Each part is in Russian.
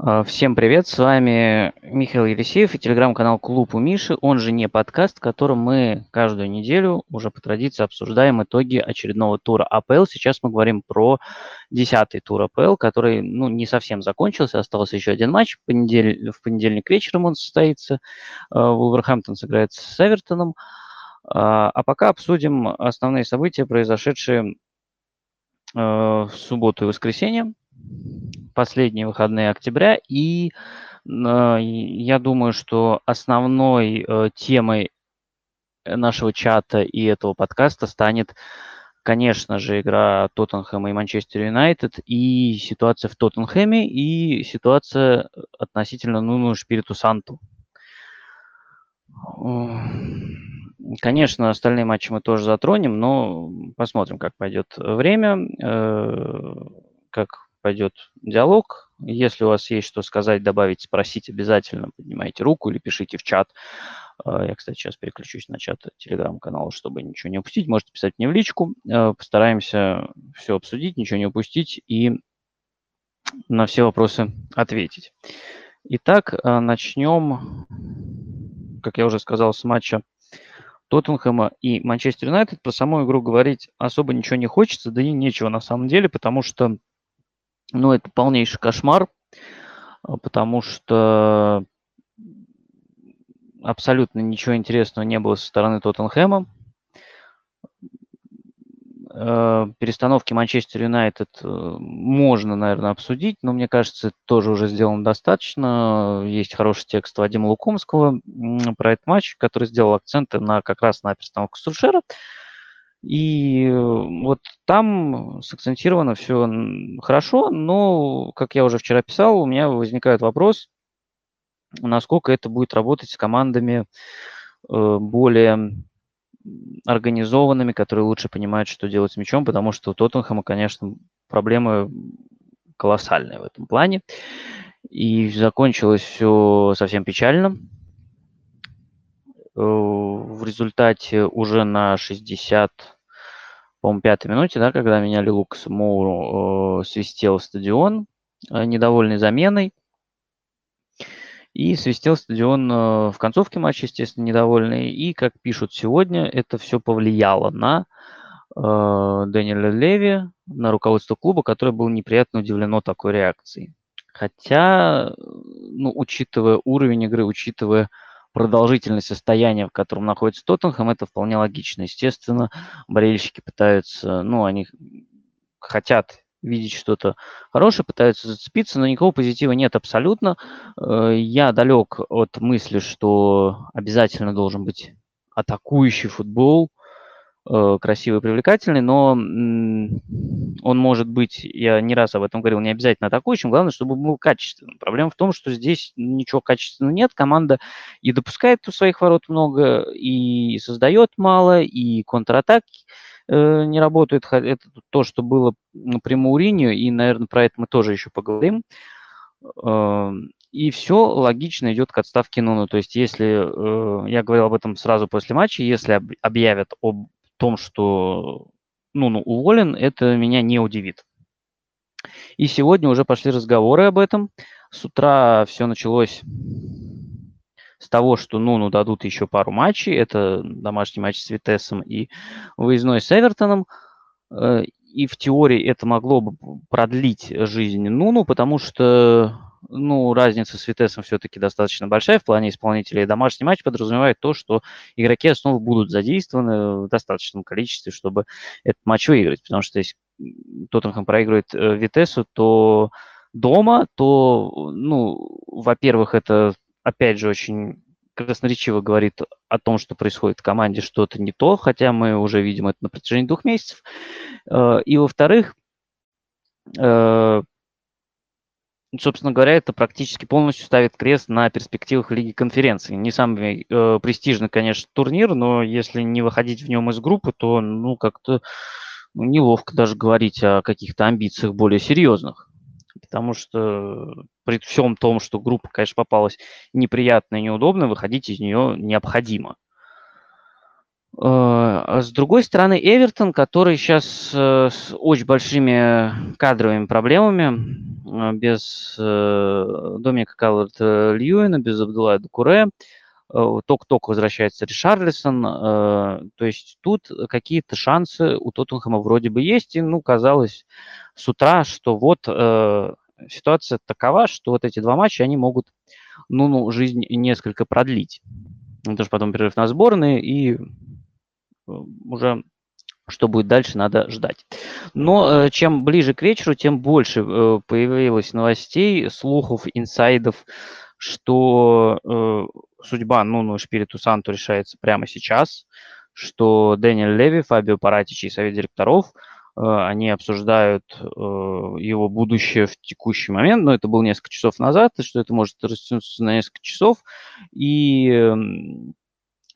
А, всем привет, с вами Михаил Елисеев и телеграм-канал Клуб у Миши, он же не подкаст, в котором мы каждую неделю уже по традиции обсуждаем итоги очередного тура АПЛ. Сейчас мы говорим про десятый тур АПЛ, который ну, не совсем закончился, остался еще один матч. В, понедельник, в понедельник вечером он состоится. А, Вулверхэмптон сыграет с Эвертоном. А, а пока обсудим основные события, произошедшие в субботу и воскресенье последние выходные октября. И э, я думаю, что основной э, темой нашего чата и этого подкаста станет, конечно же, игра Тоттенхэма и Манчестер Юнайтед, и ситуация в Тоттенхэме, и ситуация относительно Нуну Шпириту Санту. Конечно, остальные матчи мы тоже затронем, но посмотрим, как пойдет время, э, как пойдет диалог. Если у вас есть что сказать, добавить, спросить обязательно, поднимайте руку или пишите в чат. А, я, кстати, сейчас переключусь на чат телеграм-канала, чтобы ничего не упустить. Можете писать мне в личку. А, постараемся все обсудить, ничего не упустить и на все вопросы ответить. Итак, а, начнем, как я уже сказал, с матча Тоттенхэма и Манчестер Юнайтед. Про саму игру говорить особо ничего не хочется, да и нечего на самом деле, потому что ну, это полнейший кошмар, а, потому что абсолютно ничего интересного не было со стороны Тоттенхэма. Э, перестановки Манчестер Юнайтед э, можно, наверное, обсудить, но мне кажется, тоже уже сделано достаточно. Есть хороший текст Вадима Лукомского про этот матч, который сделал акценты на как раз на перестановку Сульшера. И э, вот там сакцентировано все хорошо, но, как я уже вчера писал, у меня возникает вопрос, насколько это будет работать с командами э, более организованными, которые лучше понимают, что делать с мячом, потому что у Тоттенхэма, конечно, проблемы колоссальные в этом плане. И закончилось все совсем печально. Э, в результате уже на 60, по-моему, пятой минуте, да, когда меняли Лукас Моуру, э, свистел стадион, э, недовольный заменой. И свистел стадион в концовке матча, естественно, недовольный. И, как пишут сегодня, это все повлияло на э, Дэниеля Леви, на руководство клуба, которое было неприятно удивлено такой реакцией. Хотя, ну, учитывая уровень игры, учитывая продолжительность состояния, в котором находится Тоттенхэм, это вполне логично. Естественно, болельщики пытаются, ну, они хотят видеть что-то хорошее, пытаются зацепиться, но никакого позитива нет абсолютно. Э, я далек от мысли, что обязательно должен быть атакующий футбол, Э, красивый, привлекательный, но он может быть, я не раз об этом говорил, не обязательно атакующим, главное, чтобы был качественным. Проблема в том, что здесь ничего качественного нет, команда и допускает у своих ворот много, и создает мало, и контратаки э, не работают. Это то, что было при Мауринio, и, наверное, про это мы тоже еще поговорим. Э, и все логично идет к отставке Нуну. То есть, если, э, я говорил об этом сразу после матча, если объявят об том, что ну, ну, уволен, это меня не удивит. И сегодня уже пошли разговоры об этом. С утра все началось с того, что Нуну дадут еще пару матчей. Это домашний матч с Витесом и выездной с Эвертоном. Э, и в теории это могло бы продлить жизнь Нуну, потому что ну, разница с Витесом все-таки достаточно большая в плане исполнителей. Домашний матч подразумевает то, что игроки снова будут задействованы в достаточном количестве, чтобы этот матч выиграть. Потому что если Тоттенхэм проигрывает э, Витесу, то дома, то, ну, во-первых, это, опять же, очень красноречиво говорит о том, что происходит в команде что-то не то, хотя мы уже видим это на протяжении двух месяцев. Э, и, во-вторых, э, собственно говоря, это практически полностью ставит крест на перспективах Лиги конференции. Не самый э, престижный, конечно, турнир, но если не выходить в нем из группы, то, ну, как-то ну, неловко даже говорить о каких-то амбициях более серьезных. Потому что при всем том, что группа, конечно, попалась неприятная и неудобная, выходить из нее необходимо. А с другой стороны, Эвертон, который сейчас э, с очень большими кадровыми проблемами, без э, Доминика Калверта Льюина, без Абдулая Дукуре, Э, ток-ток возвращается Ришарлисон. То есть тут какие-то шансы у Тоттенхэма вроде бы есть. И, ну, казалось с утра, что вот ситуация такова, что вот эти два матча, они могут, ну, ну жизнь несколько продлить. Что потом перерыв на сборные, и уже что будет дальше, надо ждать. Но чем ближе к вечеру, тем больше появилось новостей, слухов, инсайдов, что судьба Нуну Шпириту Санту решается прямо сейчас, что Дэниел Леви, Фабио Паратичи и Совет директоров, э, они обсуждают э, его будущее в текущий момент, но это было несколько часов назад, и что это может растянуться на несколько часов, и эм,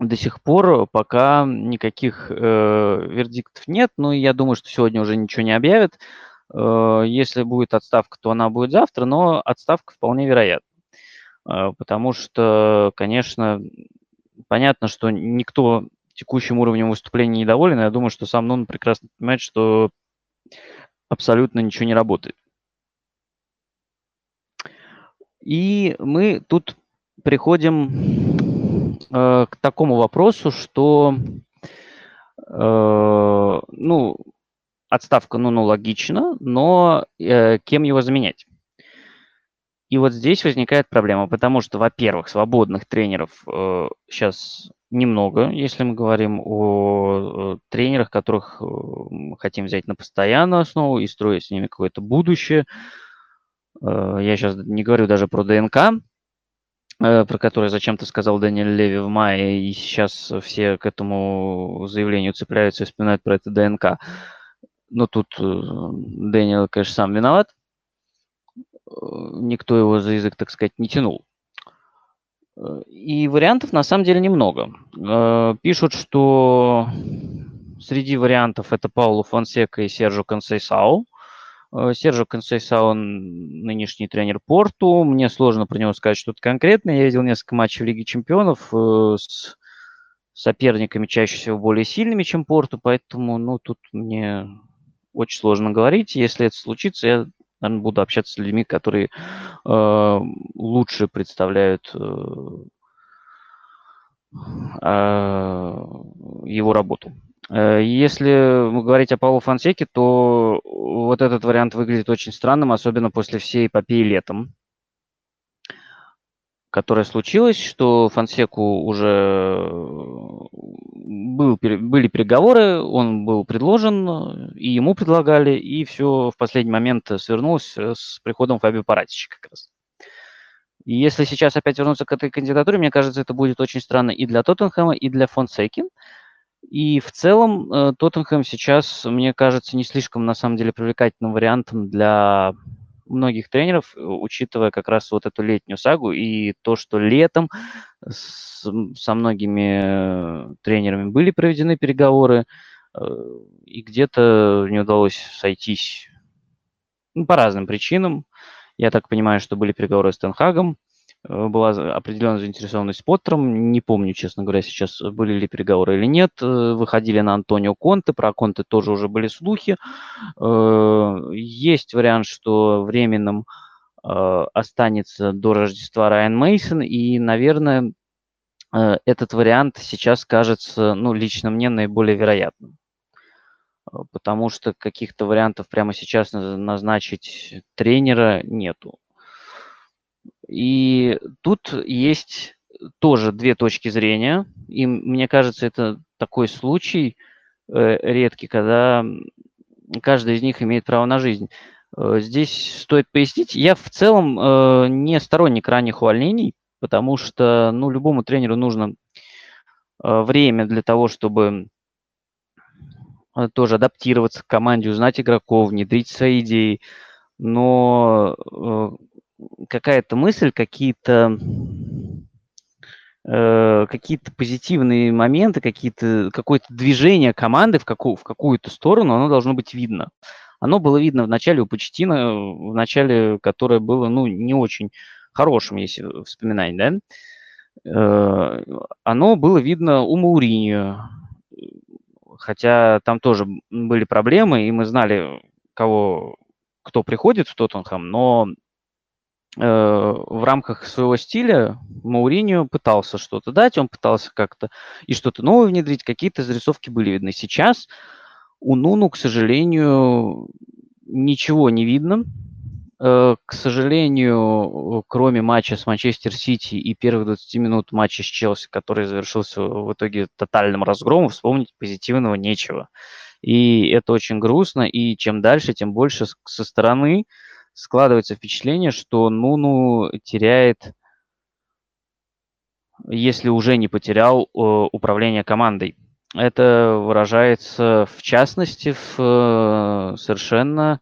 до сих пор пока никаких э, вердиктов нет, но я думаю, что сегодня уже ничего не объявят. Э, если будет отставка, то она будет завтра, но отставка вполне вероятна. Потому что, конечно, понятно, что никто текущим уровнем выступления недоволен. Я думаю, что сам Нун прекрасно понимает, что абсолютно ничего не работает. И мы тут приходим э, к такому вопросу, что э, ну, отставка Нуну логична, но э, кем его заменять? И вот здесь возникает проблема, потому что, во-первых, свободных тренеров э, сейчас немного, если мы говорим о, о тренерах, которых э, мы хотим взять на постоянную основу и строить с ними какое-то будущее. Э, я сейчас не говорю даже про ДНК, э, про который зачем-то сказал Дэниел Леви в мае, и сейчас все к этому заявлению цепляются и вспоминают про это ДНК. Но тут э, Дэниел, конечно, сам виноват никто его за язык, так сказать, не тянул. И вариантов на самом деле немного. Э, пишут, что среди вариантов это Паулу Фонсека и Сержу Консейсау. Э, Сержу Консейсау нынешний тренер Порту. Мне сложно про него сказать что-то конкретное. Я видел несколько матчей в Лиге Чемпионов э, с соперниками чаще всего более сильными, чем Порту, поэтому, ну, тут мне очень сложно говорить. Если это случится, я наверное, буду общаться с людьми, которые э, лучше представляют э, э, его работу. Э, если говорить о Паулу Фансеке, то вот этот вариант выглядит очень странным, особенно после всей эпопеи летом которая случилась, что Фансеку уже был, были переговоры, он был предложен, и ему предлагали, и все в последний момент свернулось с приходом Фабио Паратича как раз. И если сейчас опять вернуться к этой кандидатуре, мне кажется, это будет очень странно и для Тоттенхэма, и для Фонсеки. И в целом э, Тоттенхэм сейчас, мне кажется, не слишком на самом деле привлекательным вариантом для многих тренеров, учитывая как раз вот эту летнюю сагу и то, что летом с, со многими тренерами были проведены переговоры, э, и где-то не удалось сойтись ну, по разным причинам. Я так понимаю, что были переговоры с Тенхагом, Э, была определенная заинтересованность Поттером. Не помню, честно говоря, сейчас были ли переговоры или нет. Э, выходили на Антонио Конте, про Конте тоже уже были слухи. Э, есть вариант, что временным останется до Рождества Райан Мейсон, и, наверное, этот вариант сейчас кажется, ну, лично мне наиболее вероятным. Потому что каких-то вариантов прямо сейчас назначить тренера нету. И тут есть тоже две точки зрения. И мне кажется, это такой случай э, редкий, когда каждый из них имеет право на жизнь. Э, здесь стоит пояснить, я в целом э, не сторонник ранних увольнений, потому что ну, любому тренеру нужно время для того, чтобы тоже адаптироваться к команде, узнать игроков, внедрить свои идеи. Но какая-то мысль, какие-то э, какие-то позитивные моменты, какие-то, какое-то движение команды в, какую, в какую-то сторону, оно должно быть видно. Оно было видно в начале у Почтина, в начале, которое было, ну, не очень хорошим, если вспоминать, да, э, оно было видно у Мауриньо. хотя там тоже были проблемы, и мы знали, кого, кто приходит в Тоттенхэм, но в рамках своего стиля Мауриньо пытался что-то дать, он пытался как-то и что-то новое внедрить, какие-то зарисовки были видны. Сейчас у Нуну, к сожалению, ничего не видно. Э, к сожалению, кроме матча с Манчестер Сити и первых 20 минут матча с Челси, который завершился в итоге тотальным разгромом, вспомнить позитивного нечего. И это очень грустно, и чем дальше, тем больше со стороны складывается впечатление, что Нуну теряет, если уже не потерял, э, управление командой. Это выражается в частности в э, совершенно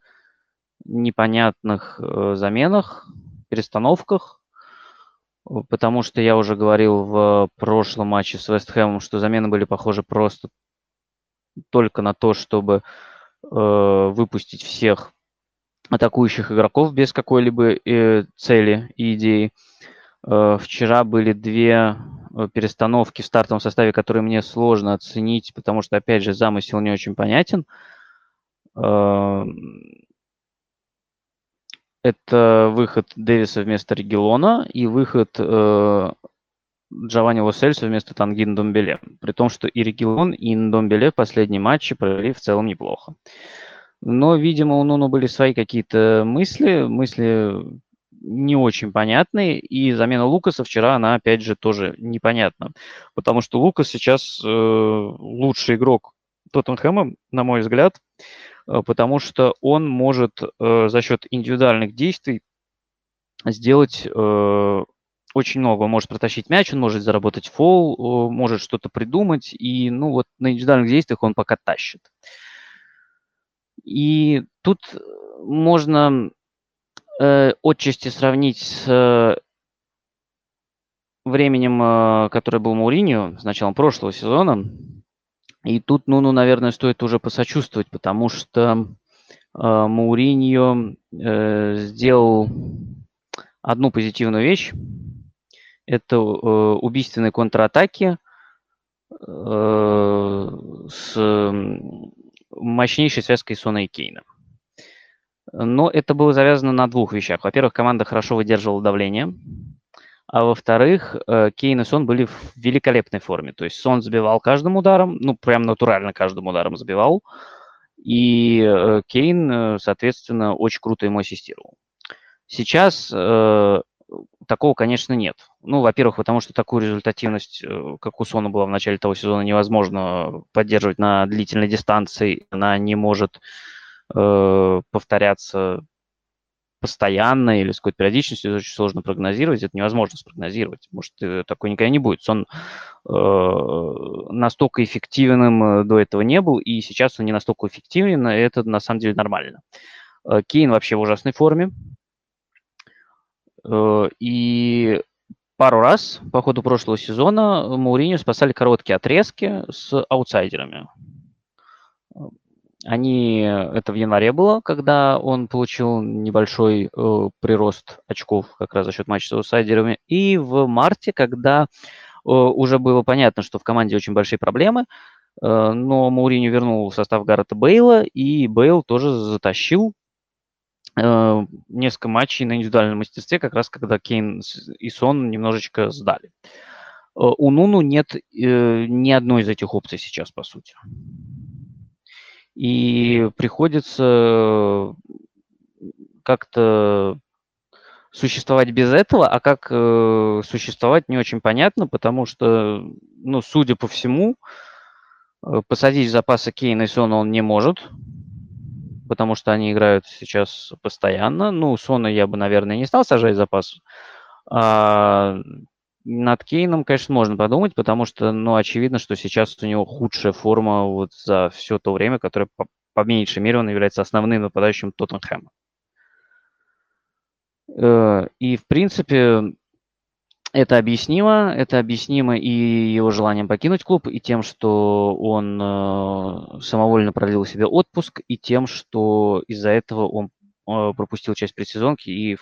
непонятных э, заменах, перестановках, потому что я уже говорил в прошлом матче с Вестхэмом, что замены были похожи просто только на то, чтобы выпустить всех атакующих игроков без какой-либо э, цели и идеи. Э, вчера были две э, перестановки в стартовом составе, которые мне сложно оценить, потому что, опять же, замысел не очень понятен. Э, это выход Дэвиса вместо Регелона и выход э, Джованни Лосельса вместо Тангин Домбеле. При том, что и Регелон, и Домбеле в последние матчи провели в целом неплохо. Но, видимо, у Нуну были свои какие-то мысли, мысли не очень понятные, и замена Лукаса вчера, она, опять же, тоже непонятна. Потому что Лукас сейчас э, лучший игрок Тоттенхэма, на мой взгляд. Э, потому что он может э, за счет индивидуальных действий сделать э, очень много. Он может протащить мяч, он может заработать фол, может что-то придумать. И ну вот на индивидуальных действиях он пока тащит. И тут можно э, отчасти сравнить с э, временем, э, которое был Мауриньо с началом прошлого сезона. И тут, ну, ну, наверное, стоит уже посочувствовать, потому что э, Мауриньо э, сделал одну позитивную вещь. Это э, убийственные контратаки э, с мощнейшей связкой Сона и Кейна. Но это было завязано на двух вещах. Во-первых, команда хорошо выдерживала давление. А во-вторых, э, Кейн и Сон были в великолепной форме. То есть Сон забивал каждым ударом, ну, прям натурально каждым ударом забивал. И э, Кейн, э, соответственно, очень круто ему ассистировал. Сейчас такого, конечно, нет. Ну, во-первых, потому что такую результативность, как у Сона была в начале того сезона, невозможно поддерживать на длительной дистанции. Она не может э, повторяться постоянно или с какой-то периодичностью, это очень сложно прогнозировать, это невозможно спрогнозировать. Может, э, такой никогда не будет. Он э, настолько эффективным э, до этого не был, и сейчас он не настолько эффективен, и это на самом деле нормально. Э, Кейн вообще в ужасной форме. Э, и пару раз по ходу прошлого сезона Мауриню спасали короткие отрезки с аутсайдерами. Они, это в январе было, когда он получил небольшой э, прирост очков как раз за счет матча с аутсайдерами. И в марте, когда э, уже было понятно, что в команде очень большие проблемы, э, но Мауриню вернул в состав Гаррета Бейла, и Бейл тоже затащил несколько матчей на индивидуальном мастерстве, как раз когда Кейн и Сон немножечко сдали. Э, у Нуну нет э, ни одной из этих опций сейчас, по сути и приходится как-то существовать без этого, а как э, существовать не очень понятно, потому что, ну, судя по всему, э, посадить запасы Кейна и Сона он не может, потому что они играют сейчас постоянно. Ну, Сона я бы, наверное, не стал сажать запас. А над Кейном, конечно, можно подумать, потому что, ну, очевидно, что сейчас у него худшая форма вот за все то время, которое, по, по меньшей мере, он является основным нападающим Тоттенхэма. Э, и, в принципе, это объяснимо. Это объяснимо и его желанием покинуть клуб, и тем, что он э, самовольно продлил себе отпуск, и тем, что из-за этого он э, пропустил часть предсезонки и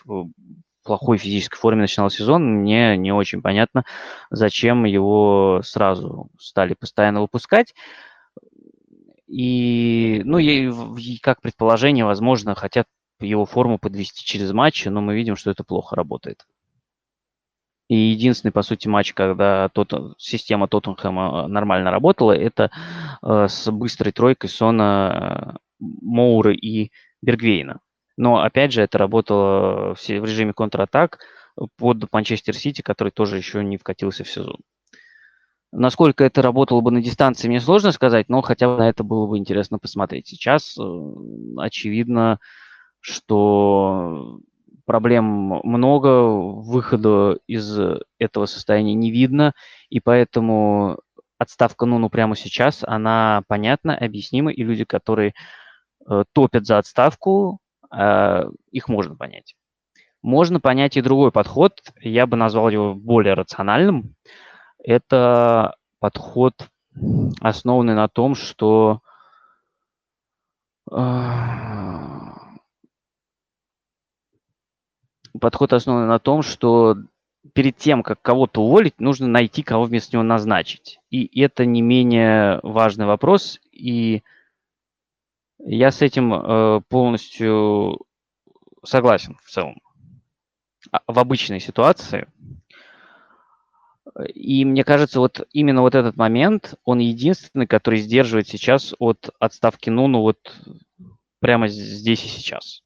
плохой физической форме начинал сезон, мне не очень понятно, зачем его сразу стали постоянно выпускать. И, ну, и, как предположение, возможно, хотят его форму подвести через матч, но мы видим, что это плохо работает. И единственный, по сути, матч, когда тот, система Тоттенхэма нормально работала, это э, с быстрой тройкой Сона, э, Моуры и Бергвейна. Но, опять же, это работало в, в режиме контратак под Манчестер Сити, который тоже еще не вкатился в сезон. Насколько это работало бы на дистанции, мне сложно сказать, но хотя бы на это было бы интересно посмотреть. Сейчас э, очевидно, что проблем много, выхода из этого состояния не видно, и поэтому отставка Нуну прямо сейчас, она понятна, объяснима, и люди, которые э, топят за отставку, э, их можно понять. Можно понять и другой подход, я бы назвал его более рациональным. Это подход, основанный на том, что э, подход основан на том, что перед тем, как кого-то уволить, нужно найти, кого вместо него назначить. И это не менее важный вопрос, и я с этим э, полностью согласен в целом. А, в обычной ситуации. И мне кажется, вот именно вот этот момент, он единственный, который сдерживает сейчас от отставки Нуну вот прямо здесь и сейчас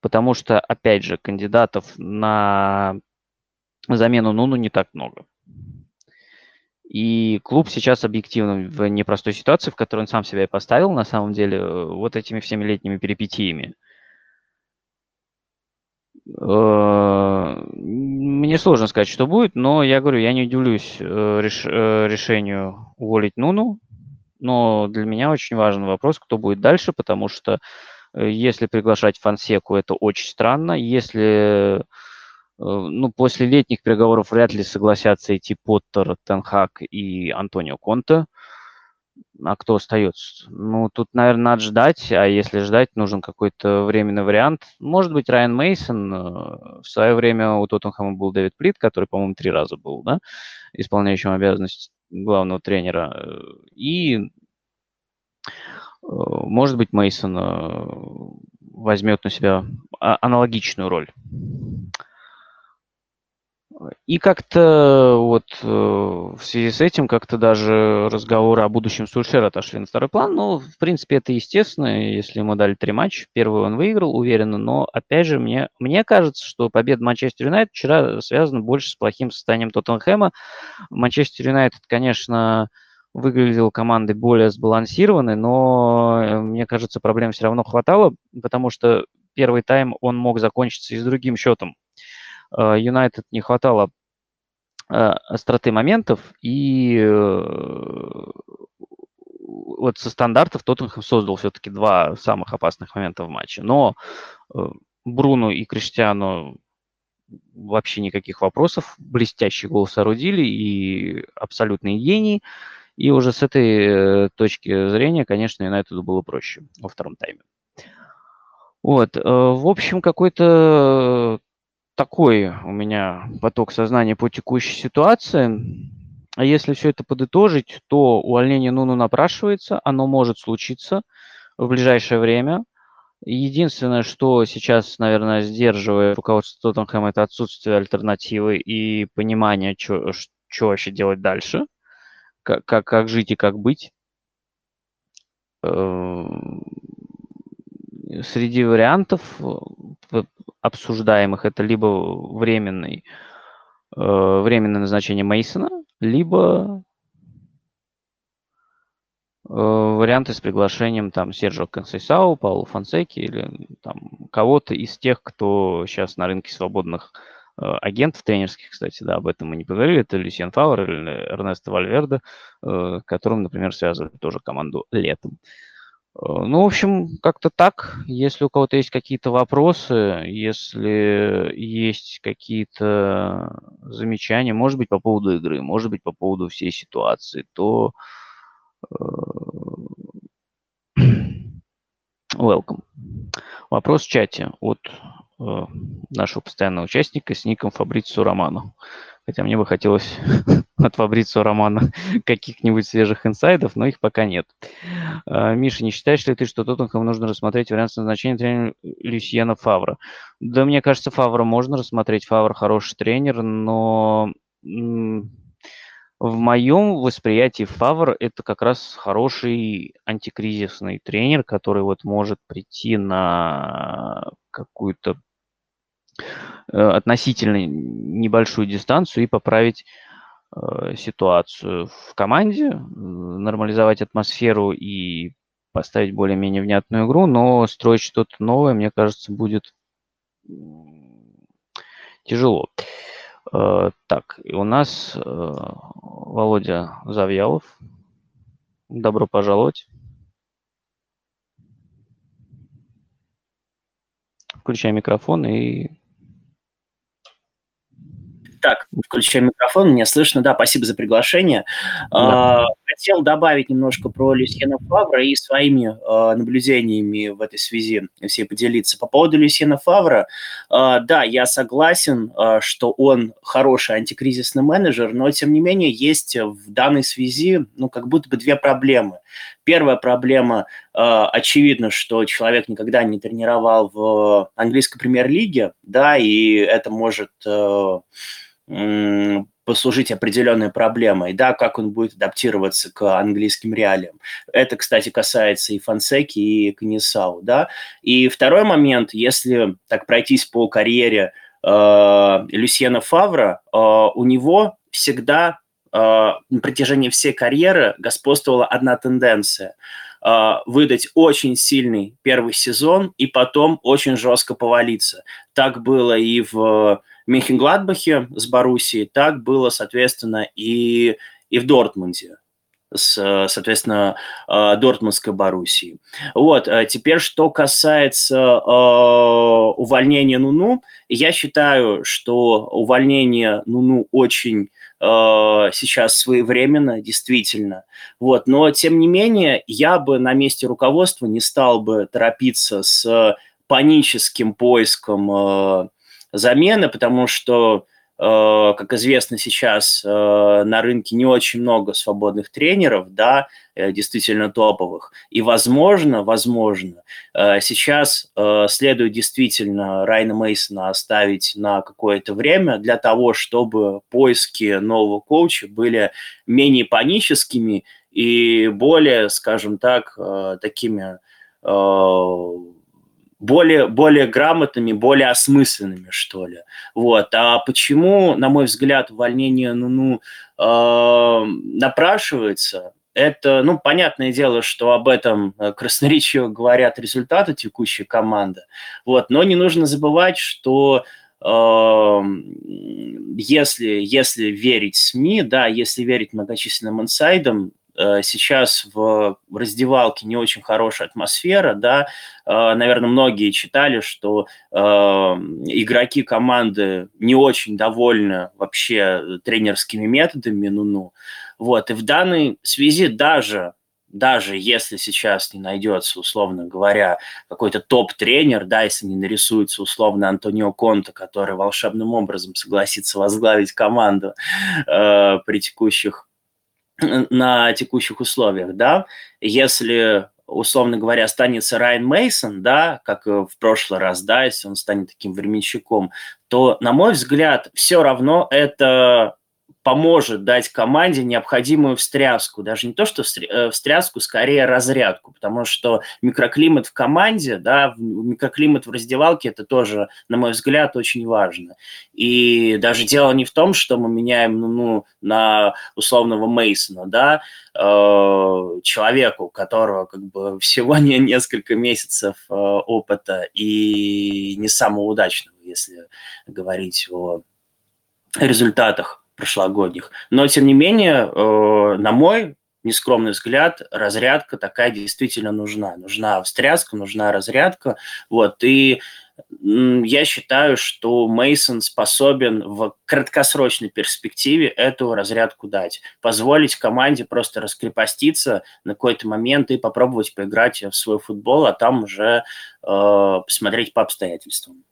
потому что, опять же, кандидатов на замену Нуну не так много. И клуб сейчас объективно в непростой ситуации, в которой он сам себя и поставил, на самом деле, вот этими всеми летними перипетиями. Э, мне сложно сказать, что будет, но я говорю, я не удивлюсь э, реш, э, решению уволить Нуну, но для меня очень важен вопрос, кто будет дальше, потому что Э, если приглашать Фансеку, это очень странно. Если, э, ну, после летних переговоров вряд ли согласятся идти Поттер, Тенхак и Антонио Конте. А кто остается? Ну, тут, наверное, надо ждать, а если ждать, нужен какой-то временный вариант. Может быть, Райан Мейсон. Э, в свое время у Тоттенхэма был Дэвид Плит, который, по-моему, три раза был, да, исполняющим обязанности главного тренера. И может быть, Мейсон э, возьмет на себя а, аналогичную роль. И как-то вот э, в связи с этим как-то даже разговоры о будущем Сульшера отошли на второй план. Ну, в принципе, это естественно, если ему дали три матча. Первый он выиграл, уверенно, но, опять же, мне, мне кажется, что победа Манчестер Юнайтед вчера связана больше с плохим состоянием Тоттенхэма. Манчестер Юнайтед, конечно, выглядел командой более сбалансированной, но, э, мне кажется, проблем все равно хватало, потому что первый тайм он мог закончиться и с другим счетом. Э, Юнайтед не хватало э, остроты моментов, и вот со стандартов Тоттенхэм создал все-таки два самых опасных момента в матче. Но Бруно и Криштиану вообще никаких вопросов. Блестящий гол соорудили и абсолютные гении. И уже с этой э, точки зрения, конечно, Юнайтеду было проще во втором тайме. Вот, э, в общем, какой-то такой у меня поток сознания по текущей ситуации. А если все это подытожить, то увольнение Нуну напрашивается, оно может случиться в ближайшее время. Единственное, что сейчас, наверное, сдерживает руководство Тоттенхэма, это отсутствие альтернативы и понимание, что вообще делать дальше – как, как, жить и как быть. Эм, среди вариантов э, обсуждаемых это либо временный, э, временное назначение Мейсона, либо э, варианты с приглашением там Серджо Консейсау, Паула Фонсеки или там кого-то из тех, кто сейчас на рынке свободных агентов тренерских, кстати, да, об этом мы не поговорили, это Люсиан Фауэр или Эрнесто Вальверде, э, которым, например, связывают тоже команду летом. Э, ну, в общем, как-то так. Если у кого-то есть какие-то вопросы, если есть какие-то замечания, может быть, по поводу игры, может быть, по поводу всей ситуации, то welcome. Вопрос в чате от Э, нашего постоянного участника с ником Фабрицио Романо. Хотя мне бы хотелось от Фабрицио Романа каких-нибудь свежих инсайдов, но их пока нет. А, Миша, не считаешь ли ты, что Тоттенхэм нужно рассмотреть вариант назначения тренера Люсьена Фавра? Да, мне кажется, Фавра можно рассмотреть. Фавр хороший тренер, но в моем восприятии Фавр это как раз хороший антикризисный тренер, который вот может прийти на какую-то э, относительно небольшую дистанцию и поправить э, ситуацию в команде, э, нормализовать атмосферу и поставить более-менее внятную игру, но строить что-то новое, мне кажется, будет тяжело. Э, так, и у нас э, Володя Завьялов. Добро пожаловать. Включай микрофон и так, включаю микрофон, меня слышно. Да, спасибо за приглашение. Да. А, хотел добавить немножко про Люсьена Фавра и своими а, наблюдениями в этой связи все поделиться. По поводу Люсьена Фавра, а, да, я согласен, что он хороший антикризисный менеджер, но тем не менее есть в данной связи, ну, как будто бы две проблемы. Первая проблема, очевидно, что человек никогда не тренировал в английской премьер-лиге, да, и это может послужить определенной проблемой, да, как он будет адаптироваться к английским реалиям. Это, кстати, касается и Фансеки, и Канисау, да. И второй момент, если так пройтись по карьере э, Люсьена Фавра, э, у него всегда э, на протяжении всей карьеры господствовала одна тенденция э, – выдать очень сильный первый сезон и потом очень жестко повалиться. Так было и в Мехенгладбахе с Боруссией, так было, соответственно, и, и в Дортмунде с, соответственно, э, Дортмундской Боруссии. Вот, а теперь, что касается э, увольнения Нуну, я считаю, что увольнение Нуну очень э, сейчас своевременно, действительно. Вот, но, тем не менее, я бы на месте руководства не стал бы торопиться с паническим поиском замены, потому что, э, как известно сейчас, э, на рынке не очень много свободных тренеров, да, э, действительно топовых. И, возможно, возможно, сейчас следует действительно Райна Мейсона оставить на какое-то время для того, чтобы поиски нового коуча были менее паническими и более, скажем так, такими более, более грамотными, более осмысленными, что ли. Вот. А почему, на мой взгляд, увольнение Нуну э, напрашивается? Это, ну, понятное дело, что об этом э, красноречиво говорят результаты текущей команды. Вот. Но не нужно забывать, что э, если, если верить СМИ, да, если верить многочисленным инсайдам, сейчас в раздевалке не очень хорошая атмосфера, да, э, наверное, многие читали, что э, игроки команды не очень довольны вообще тренерскими методами, ну-ну, вот, и в данной связи даже даже если сейчас не найдется, условно говоря, какой-то топ-тренер, да, если не нарисуется условно Антонио Конта, который волшебным образом согласится возглавить команду э, при текущих на текущих условиях, да, если условно говоря, останется Райан Мейсон, да, как в прошлый раз, да, если он станет таким временщиком, то, на мой взгляд, все равно это поможет дать команде необходимую встряску. Даже не то, что э, встряску, скорее разрядку, потому что микроклимат в команде, да, микроклимат в раздевалке, это тоже, на мой взгляд, очень важно. И даже дело не в том, что мы меняем ну, на условного Мейсона, да, э, человеку, у которого как бы всего не несколько месяцев э, опыта и не самого удачного, если говорить о результатах прошлогодних. Но, тем не менее, э, на мой нескромный взгляд, разрядка такая действительно нужна. Нужна встряска, нужна разрядка. Вот, и я считаю, что Мейсон способен в краткосрочной перспективе эту разрядку дать, позволить команде просто раскрепоститься на какой-то момент и попробовать поиграть в свой футбол, а там уже э, посмотреть по обстоятельствам.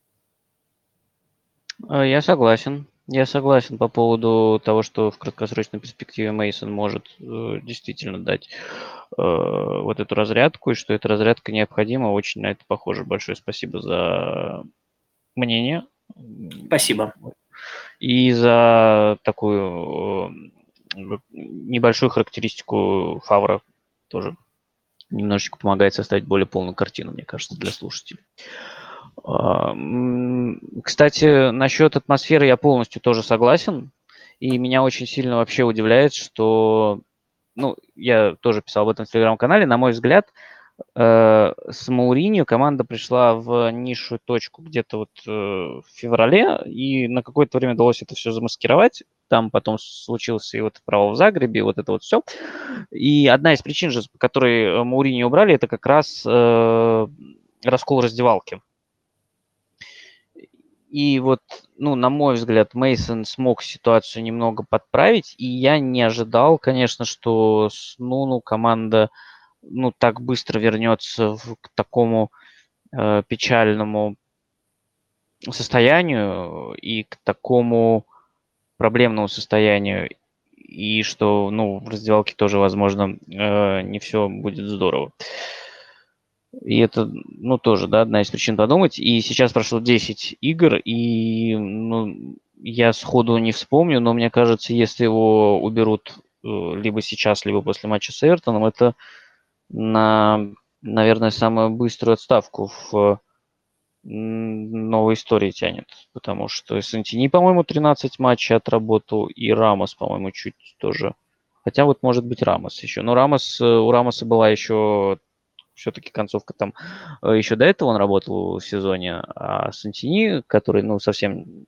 Э, я согласен. Я согласен по поводу того, что в краткосрочной перспективе Мейсон может э, действительно дать э, вот эту разрядку, и что эта разрядка необходима. Очень на это похоже. Большое спасибо за мнение. Спасибо. И за такую э, небольшую характеристику Фавра тоже немножечко помогает составить более полную картину, мне кажется, для слушателей. А, кстати, насчет атмосферы я полностью тоже согласен. И меня очень сильно вообще удивляет, что, ну, я тоже писал об этом в телеграм-канале, на мой взгляд, э, с Мауринью команда пришла в низшую точку где-то вот э, в феврале, и на какое-то время удалось это все замаскировать. Там потом случился и вот право в Загребе, вот это вот все. И одна из причин же, по которой Мауринью убрали, это как раз э, раскол раздевалки. И вот, ну, на мой взгляд, Мейсон смог ситуацию немного подправить, и я не ожидал, конечно, что с Нуну команда, ну, так быстро вернется в, к такому э, печальному состоянию и к такому проблемному состоянию, и что, ну, в раздевалке тоже, возможно, э, не все будет здорово. И это, ну, тоже, да, одна из причин подумать. И сейчас прошло 10 игр, и, ну, я сходу не вспомню, но мне кажется, если его уберут э, либо сейчас, либо после матча с Эвертоном, это на, наверное, самую быструю отставку в новой истории тянет. Потому что Сантини, по-моему, 13 матчей отработал, и Рамос, по-моему, чуть тоже. Хотя вот может быть Рамос еще. Но Рамос, э, у Рамоса была еще все-таки концовка там э, еще до этого он работал в сезоне, а Сантини, который, ну, совсем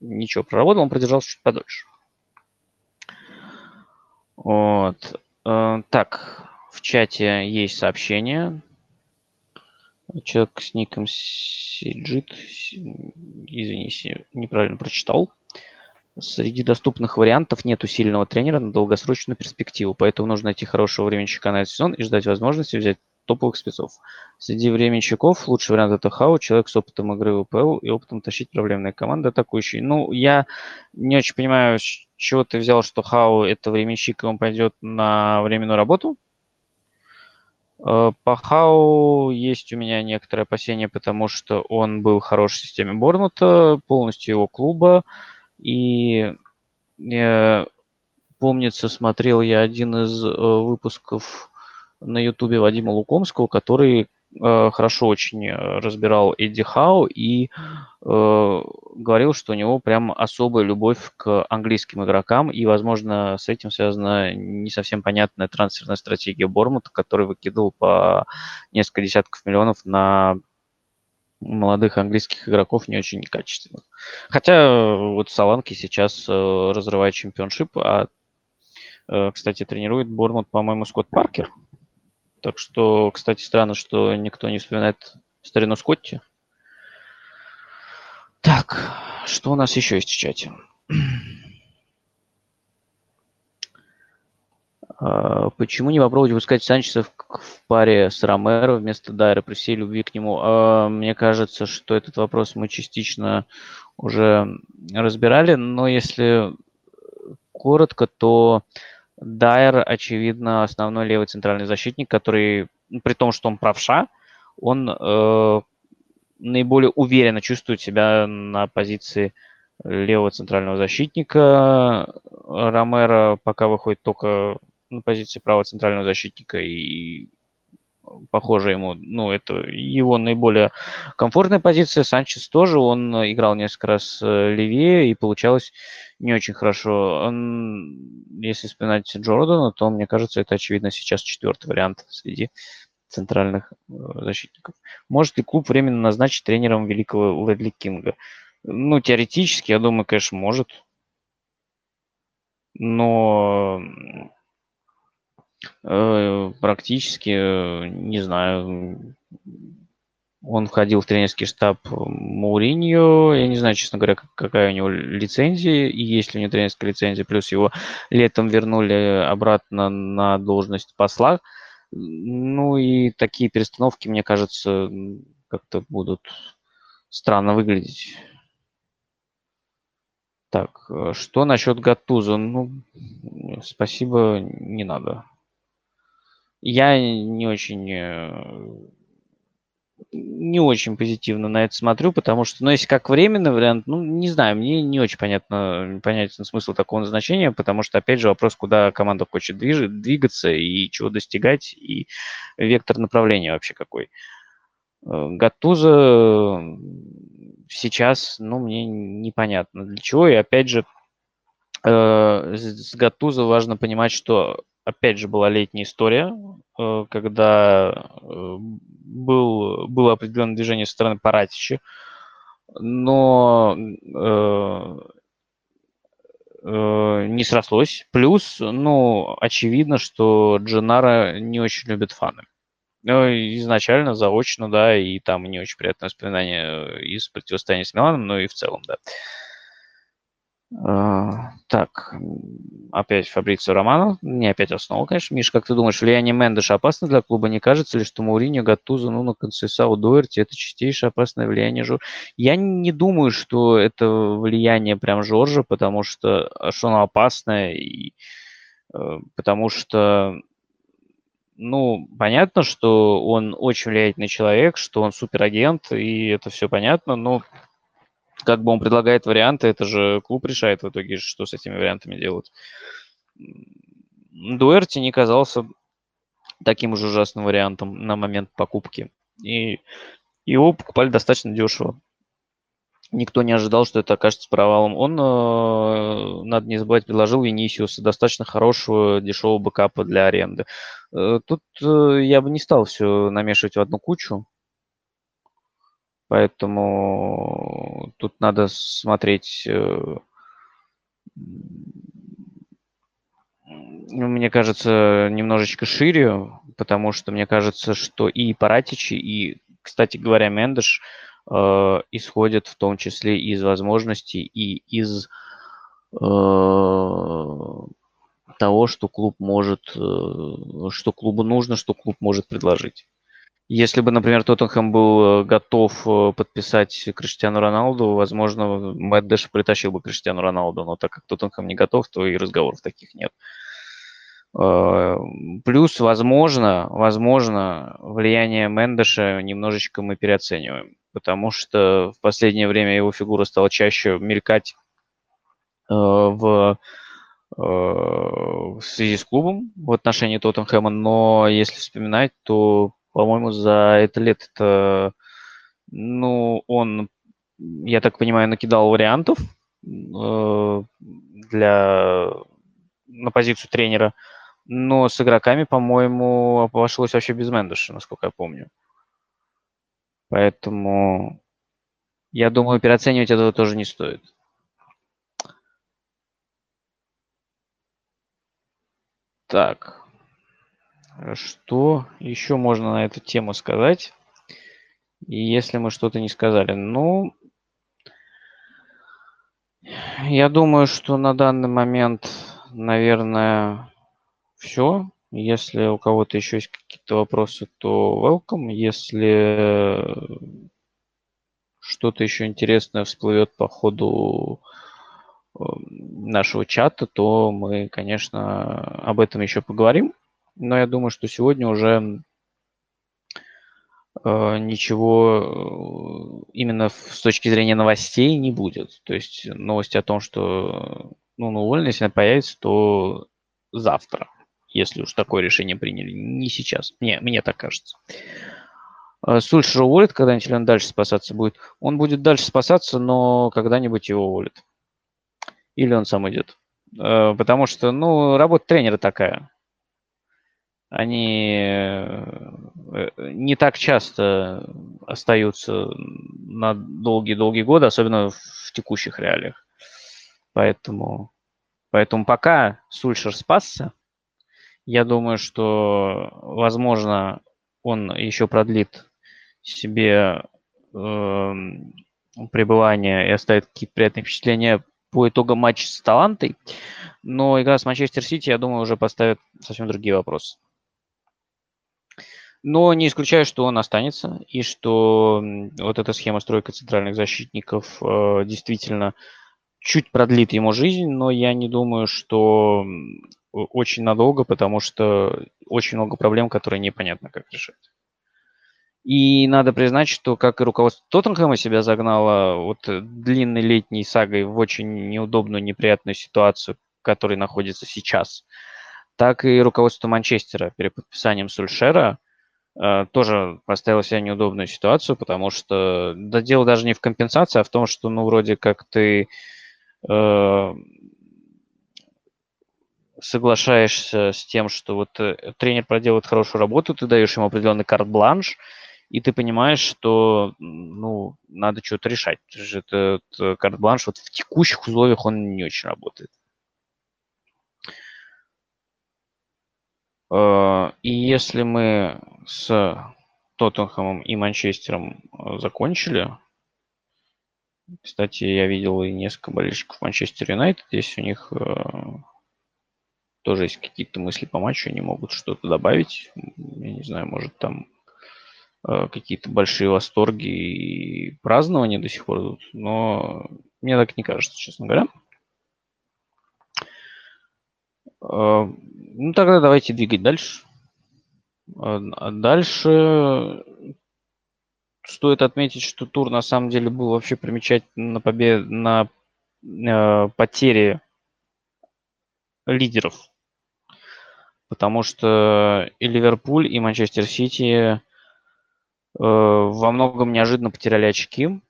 ничего проработал, он продержался чуть подольше. Вот. Э, так, в чате есть сообщение. Человек с ником Сиджит, извините, неправильно прочитал. Среди доступных вариантов нету сильного тренера на долгосрочную перспективу, поэтому нужно найти хорошего временщика на этот сезон и ждать возможности взять топовых спецов. Среди временщиков лучший вариант это Хау, человек с опытом игры в УПЛ и опытом тащить проблемные команды атакующие. Ну, я не очень понимаю, с чего ты взял, что Хау это временщик, и он пойдет на временную работу. Э, по Хау есть у меня некоторые опасения, потому что он был в хорошей системе Борнута, полностью его клуба. И э, помнится, смотрел я один из э, выпусков на ютубе Вадима Лукомского, который э, хорошо очень э, разбирал Эдди Хау и э, говорил, что у него прям особая любовь к английским игрокам, и, возможно, с этим связана не совсем понятная трансферная стратегия Бормута, который выкидывал по несколько десятков миллионов на молодых английских игроков не очень качественных. Хотя э, вот Саланки сейчас э, разрывает чемпионшип, а, э, кстати, тренирует Бормут, по-моему, Скотт Паркер. Так что, кстати, странно, что никто не вспоминает старину Скотти. Так, что у нас еще есть в чате? А, почему не попробовать выпускать Санчеса в, паре с Ромеро вместо Дайра при всей любви к нему? А, мне кажется, что этот вопрос мы частично уже разбирали, но если коротко, то Дайер, очевидно, основной левый центральный защитник, который, ну, при том, что он правша, он э, наиболее уверенно чувствует себя на позиции левого центрального защитника. Ромеро пока выходит только на позиции правого центрального защитника и похоже ему, ну, это его наиболее комфортная позиция. Санчес тоже, он играл несколько раз э, левее и получалось не очень хорошо. Он, если вспоминать Джордана, то, мне кажется, это, очевидно, сейчас четвертый вариант среди центральных э, защитников. Может ли клуб временно назначить тренером великого Ледли Кинга? Ну, теоретически, я думаю, конечно, может. Но Э, практически, э, не знаю, он входил в тренерский штаб Мауриньо. Я не знаю, честно говоря, какая у него лицензия и есть ли у него тренерская лицензия. Плюс его летом вернули обратно на должность посла. Ну и такие перестановки, мне кажется, как-то будут странно выглядеть. Так, э, что насчет Гатуза? Ну, спасибо, не надо. Я не очень э, не очень позитивно на это смотрю, потому что, ну, если как временный вариант, ну, не знаю, мне не очень понятно, понятен смысл такого назначения, потому что, опять же, вопрос, куда команда хочет движ- двигаться и чего достигать, и вектор направления вообще какой. Э, Гатуза сейчас, ну, мне непонятно для чего, и опять же, э, с Гатуза важно понимать, что опять же, была летняя история, э, когда э, был, было определенное движение со стороны Паратича, но э, не срослось. Плюс, ну, очевидно, что Дженара не очень любят фаны. Ну, изначально, заочно, да, и там не очень приятное воспоминание из противостояния с Миланом, но и в целом, да. А, так, опять Фабрицио Романо, не опять основа, конечно. Миш, как ты думаешь, влияние Мендеша опасно для клуба? Не кажется ли, что Мауриньо, Гатузо, ну, на Консейсау, Дуэрти – это чистейшее опасное влияние Жоржа? Я не думаю, что это влияние прям Жоржа, потому что, а что оно опасное, и, э, потому что ну, понятно, что он очень влиятельный человек, что он суперагент, и это все понятно, но как бы он предлагает варианты, это же клуб решает в итоге, что с этими вариантами делать. Дуэрти не казался таким же ужасным вариантом на момент покупки. И его покупали достаточно дешево. Никто не ожидал, что это окажется провалом. Он, э, надо не забывать, предложил Венисиуса достаточно хорошего дешевого бэкапа для аренды. Э, тут э, я бы не стал все намешивать в одну кучу. Поэтому тут надо смотреть, э, ну, мне кажется, немножечко шире, потому что мне кажется, что и Паратичи, и, кстати говоря, Мендеш э, исходят в том числе из возможностей и из э, того, что клуб может, э, что клубу нужно, что клуб может предложить. Если бы, например, Тоттенхэм был э, готов э, подписать Криштиану Роналду, возможно, Мэтт Дэш притащил бы Криштиану Роналду, но так как Тоттенхэм не готов, то и разговоров таких нет. Э, плюс, возможно, возможно, влияние Мендеша немножечко мы переоцениваем, потому что в последнее время его фигура стала чаще мелькать в, в связи с клубом в отношении Тоттенхэма, но если вспоминать, то по-моему, за это лето, ну, он, я так понимаю, накидал вариантов э, для, на позицию тренера, но с игроками, по-моему, обошлось вообще без Мендеша, насколько я помню. Поэтому я думаю, переоценивать этого тоже не стоит. Так. Что еще можно на эту тему сказать? И если мы что-то не сказали, ну, я думаю, что на данный момент, наверное, все. Если у кого-то еще есть какие-то вопросы, то welcome. Если что-то еще интересное всплывет по ходу э, нашего чата, то мы, конечно, об этом еще поговорим но я думаю, что сегодня уже э, ничего э, именно с точки зрения новостей не будет. То есть новости о том, что ну, на уволен, если появится, то завтра, если уж такое решение приняли. Не сейчас. Мне, мне так кажется. Э, Сульшер уволит когда-нибудь, или он дальше спасаться будет? Он будет дальше спасаться, но когда-нибудь его уволят. Или он сам идет. Потому что, ну, работа тренера такая они э, не так часто остаются на долгие-долгие годы, особенно в текущих реалиях. Поэтому, поэтому пока Сульшер спасся, я думаю, что, возможно, он еще продлит себе э, пребывание и оставит какие-то приятные впечатления по итогам матча с Талантой. Но игра с Манчестер Сити, я думаю, уже поставит совсем другие вопросы. Но не исключаю, что он останется, и что вот эта схема стройка центральных защитников э, действительно чуть продлит ему жизнь, но я не думаю, что очень надолго, потому что очень много проблем, которые непонятно как решать. И надо признать, что как и руководство Тоттенхэма себя загнало вот длинной летней сагой в очень неудобную, неприятную ситуацию, в которой находится сейчас, так и руководство Манчестера перед подписанием Сульшера э, тоже поставило себя в неудобную ситуацию, потому что да, дело даже не в компенсации, а в том, что, ну, вроде как ты э, соглашаешься с тем, что вот э, тренер проделает хорошую работу, ты даешь ему определенный карт-бланш, и ты понимаешь, что ну, надо что-то решать. Этот карт-бланш вот в текущих условиях он не очень работает. И если мы с Тоттенхэмом и Манчестером э, закончили, кстати, я видел и несколько болельщиков Манчестер Юнайтед, здесь у них тоже есть какие-то мысли по матчу, они могут что-то добавить. Я не знаю, может там э, какие-то большие восторги и празднования до сих пор идут, но мне так не кажется, честно говоря. Э, ну тогда давайте двигать дальше. Э, дальше стоит отметить, что тур на самом деле был вообще примечательный на победе на э, потере лидеров потому что и Ливерпуль, и Манчестер Сити э, во многом неожиданно потеряли очки.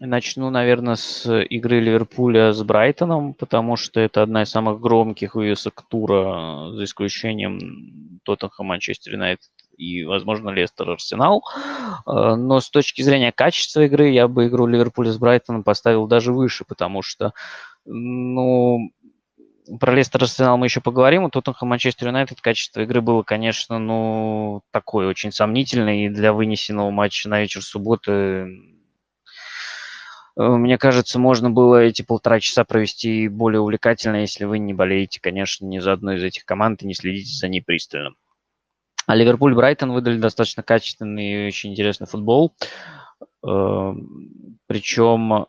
Начну, наверное, с игры Ливерпуля с Брайтоном, потому что это одна из самых громких вывесок тура, за исключением Тоттенхэм, Манчестер Юнайтед и, возможно, Лестер, Арсенал. Э, но с точки зрения качества игры я бы игру Ливерпуля с Брайтоном поставил даже выше, потому что, ну, про Лестер Арсенал мы еще поговорим. У Тоттенхэм Манчестер Юнайтед качество игры было, конечно, ну, такое очень сомнительное. И для вынесенного матча на вечер субботы, мне кажется, можно было эти полтора часа провести более увлекательно, если вы не болеете, конечно, ни за одной из этих команд и не следите за ней пристально. А Ливерпуль Брайтон выдали достаточно качественный и очень интересный футбол. Э, Причем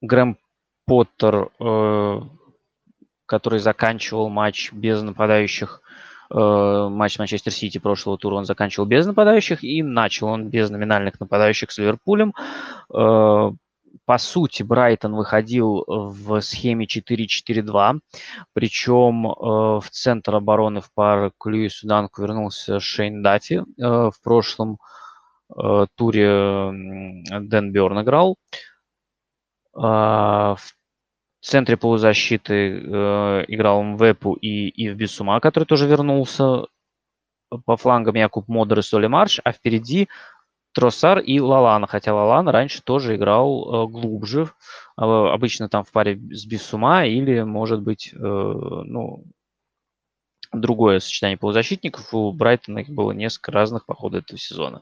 Грэм Поттер, э, который заканчивал матч без нападающих, э, матч Манчестер Сити прошлого тура он заканчивал без нападающих, и начал он без номинальных нападающих с Ливерпулем. Э, по сути, Брайтон выходил в схеме 4-4-2, причем в центр обороны в пару к Льюису Данку вернулся Шейн Даффи. В прошлом туре Дэн Бёрн играл. А, в центре полузащиты э, играл Мвепу и Ив Бисума, который тоже вернулся. По флангам Якуб Модер и Соли Марш, а впереди Тросар и Лалана, хотя Лалана раньше тоже играл э, глубже, э, обычно там в паре с Бисума или, может быть, э, ну, другое сочетание полузащитников. У Брайтона их было несколько разных по ходу этого сезона.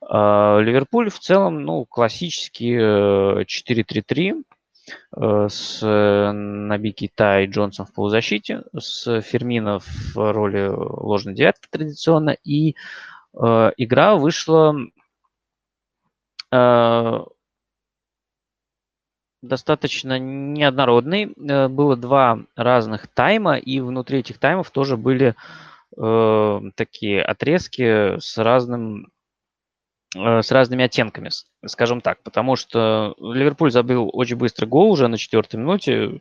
А, Ливерпуль в целом, ну, классический 4-3-3 э, э, с Наби Кита и Джонсом в полузащите, с Фермино в роли ложной девятки традиционно. И э, игра вышла достаточно неоднородный. Э, было два разных тайма, и внутри этих таймов тоже были э, такие отрезки с разным э, с разными оттенками, скажем так, потому что Ливерпуль забил очень быстрый гол уже на четвертой минуте,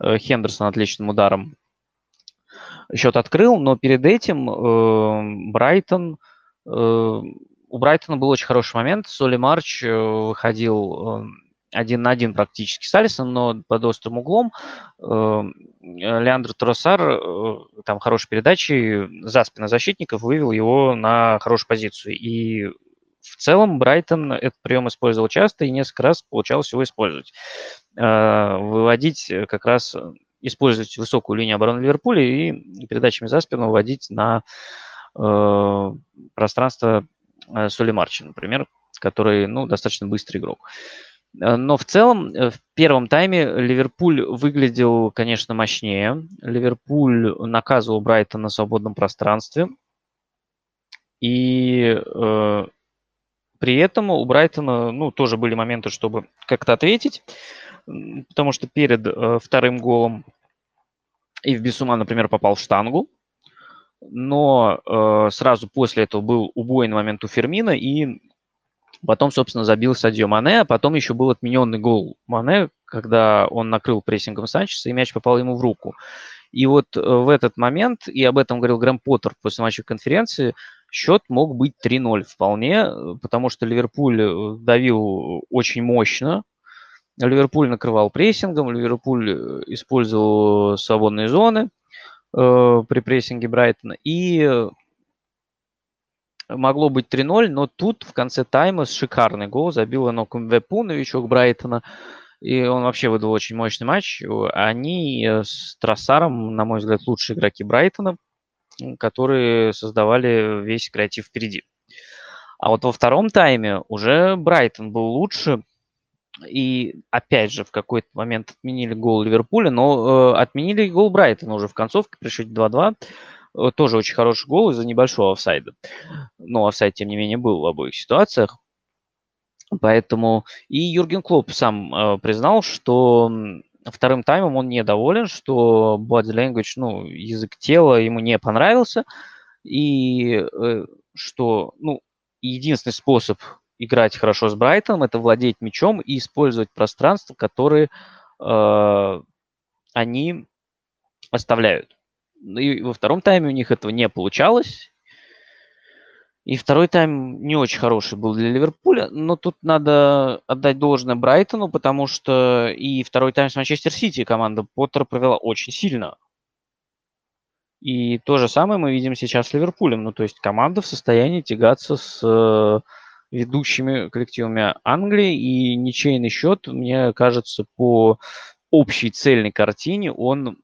э, Хендерсон отличным ударом счет открыл, но перед этим э, Брайтон, э, у Брайтона был очень хороший момент, Соли Марч э, выходил один на один практически с Алисом, но под острым углом. Э, Леандр Тросар, э, там хорошей передачи, за спину защитников вывел его на хорошую позицию. И в целом Брайтон этот прием использовал часто и несколько раз получалось его использовать. Э, выводить как раз, использовать высокую линию обороны Ливерпуля и передачами за спину выводить на пространство Соли Марчи, например, который ну, достаточно быстрый игрок. Э, но в целом э, в первом тайме Ливерпуль выглядел, конечно, мощнее. Ливерпуль наказывал Брайтон на свободном пространстве. И э, при этом у Брайтона, ну, тоже были моменты, чтобы как-то ответить, потому что перед э, вторым голом и в Бесума, например, попал в штангу, но э, сразу после этого был убойный момент у Фермина, и потом, собственно, забил Садио Мане, а потом еще был отмененный гол Мане, когда он накрыл прессингом Санчеса, и мяч попал ему в руку. И вот э, в этот момент, и об этом говорил Грэм Поттер после матча конференции, счет мог быть 3-0 вполне, потому что Ливерпуль э, давил очень мощно, Ливерпуль накрывал прессингом, Ливерпуль э, использовал свободные зоны э, при прессинге Брайтона, и могло быть 3-0, но тут в конце тайма шикарный гол забил Энок Мвепу, новичок Брайтона, и он вообще выдал очень мощный матч. Они с Трассаром, на мой взгляд, лучшие игроки Брайтона, которые создавали весь креатив впереди. А вот во втором тайме уже Брайтон был лучше, и опять же в какой-то момент отменили гол Ливерпуля, но э, отменили гол Брайтона уже в концовке, пришли 2-2. Э, тоже очень хороший гол из-за небольшого офсайда. Но офсайд, тем не менее, был в обоих ситуациях. Поэтому и Юрген Клоп сам э, признал, что вторым таймом он недоволен, что body language, ну, язык тела ему не понравился, и э, что, ну, единственный способ играть хорошо с Брайтоном это владеть мячом и использовать пространство, которое э, они оставляют. И во втором тайме у них этого не получалось, и второй тайм не очень хороший был для Ливерпуля, но тут надо отдать должное Брайтону, потому что и второй тайм с Манчестер Сити команда Поттера провела очень сильно. И то же самое мы видим сейчас с Ливерпулем. Ну, то есть команда в состоянии тягаться с э, ведущими коллективами Англии, и ничейный счет, мне кажется, по общей цельной картине он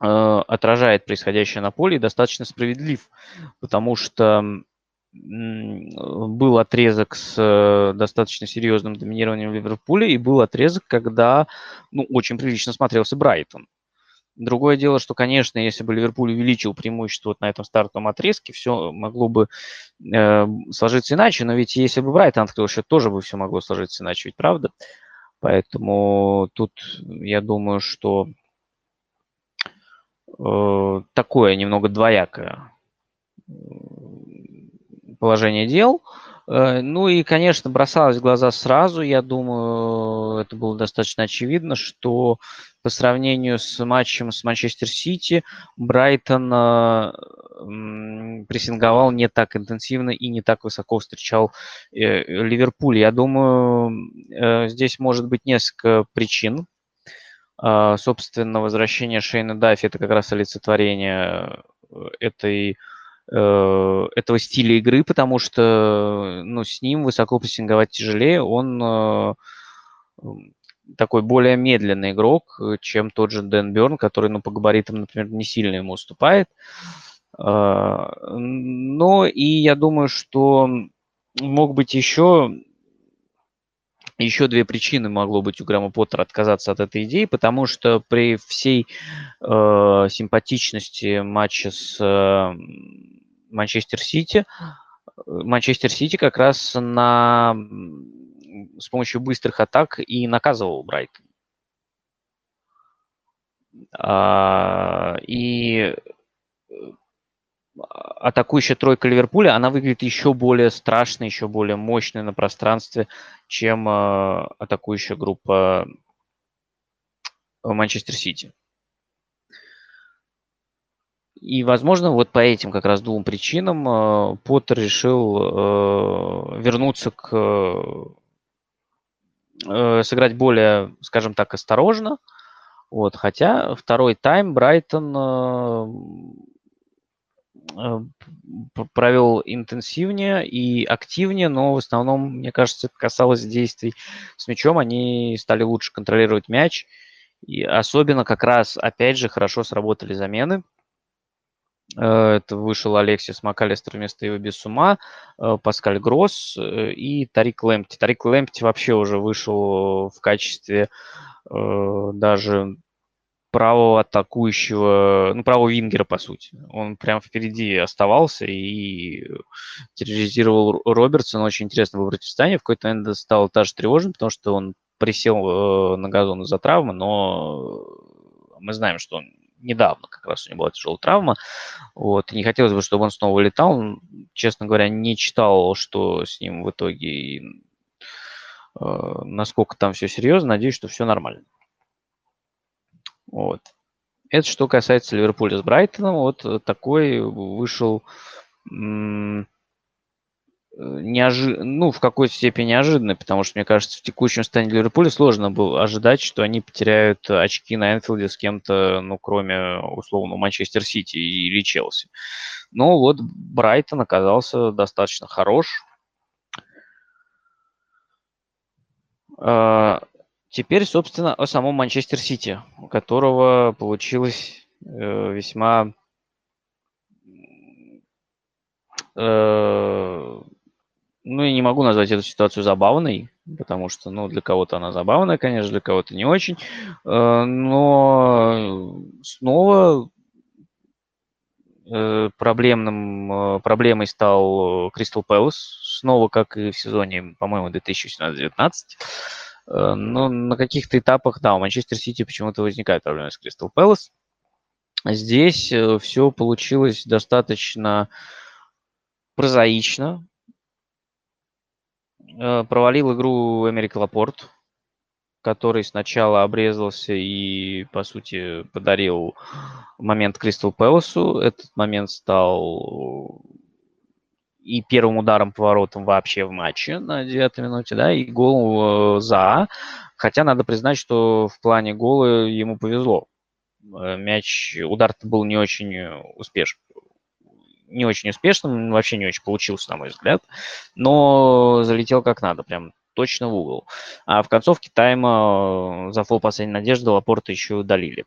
э, отражает происходящее на поле и достаточно справедлив, потому что был отрезок с э, достаточно серьезным доминированием Ливерпуля, и был отрезок, когда ну, очень прилично смотрелся Брайтон. Другое дело, что, конечно, если бы Ливерпуль увеличил преимущество вот на этом стартовом отрезке, все могло бы э, сложиться иначе, но ведь если бы Брайтон открыл счет, тоже бы все могло сложиться иначе, ведь правда? Поэтому тут я думаю, что э, такое немного двоякое положение дел. Э, ну и, конечно, бросалось в глаза сразу, я думаю, это было достаточно очевидно, что по сравнению с матчем с Манчестер Сити Брайтон э, прессинговал не так интенсивно и не так высоко встречал э, Ливерпуль. Я думаю, здесь может быть несколько причин. Собственно, возвращение Шейна Даффи – это как раз олицетворение этой этого стиля игры, потому что ну, с ним высоко прессинговать тяжелее. Он э, такой более медленный игрок, чем тот же Дэн Берн, который ну, по габаритам, например, не сильно ему уступает. Э, но и я думаю, что мог быть еще еще две причины могло быть у Грэма Поттера отказаться от этой идеи, потому что при всей э, симпатичности матча с э, Манчестер Сити, Манчестер Сити как раз на, с помощью быстрых атак и наказывал Брайтон. А, и атакующая тройка Ливерпуля, она выглядит еще более страшной, еще более мощной на пространстве, чем э, атакующая группа Манчестер Сити. И, возможно, вот по этим как раз двум причинам э, Поттер решил э, вернуться к э, сыграть более, скажем так, осторожно. Вот, хотя второй тайм Брайтон провел интенсивнее и активнее, но в основном, мне кажется, это касалось действий с мячом. Они стали лучше контролировать мяч. И особенно как раз, опять же, хорошо сработали замены. Э, это вышел Алексис Макалистер вместо его без ума, э, Паскаль Гросс и Тарик Лэмпти. Тарик Лэмпти вообще уже вышел в качестве даже правого атакующего, ну, правого вингера, по сути. Он прям впереди оставался и терроризировал Робертсона. Очень интересно было противостояние. В какой-то момент стало даже тревожным, потому что он присел э, на газон из-за травмы, но мы знаем, что он недавно как раз у него была тяжелая травма. Вот. И не хотелось бы, чтобы он снова улетал. Честно говоря, не читал, что с ним в итоге Э, насколько там все серьезно. Надеюсь, что все нормально. Вот. Это что касается Ливерпуля с Брайтоном. Вот такой вышел неожи... ну, в какой-то степени неожиданный, потому что, мне кажется, в текущем состоянии Ливерпуля сложно было ожидать, что они потеряют очки на Энфилде с кем-то, ну, кроме, условно, Манчестер Сити или Челси. Но вот Брайтон оказался достаточно хорош, А, теперь, собственно, о самом Манчестер Сити, у которого получилось э, весьма э, ну, я не могу назвать эту ситуацию забавной, потому что, ну, для кого-то она забавная, конечно, для кого-то не очень. Э, но снова проблемным, проблемой стал Кристал Пэлас, снова, как и в сезоне, по-моему, 2018-19. Э, но на каких-то этапах, да, у Манчестер Сити почему-то возникают проблемы с Кристал Пэлас. Здесь э, все получилось достаточно прозаично. Э, провалил игру Эмерик Лапорт, который сначала обрезался и, по сути, подарил момент Кристал Пэласу. Этот момент стал и первым ударом поворотом вообще в матче на девятой минуте, да, и гол э, за. Хотя надо признать, что в плане гола ему повезло. Э, мяч, удар-то был не очень успешным. Не очень успешным, вообще не очень получился, на мой взгляд. Но залетел как надо, прям точно в угол. А в концовке тайма э, за фол последней надежды Лапорта еще удалили.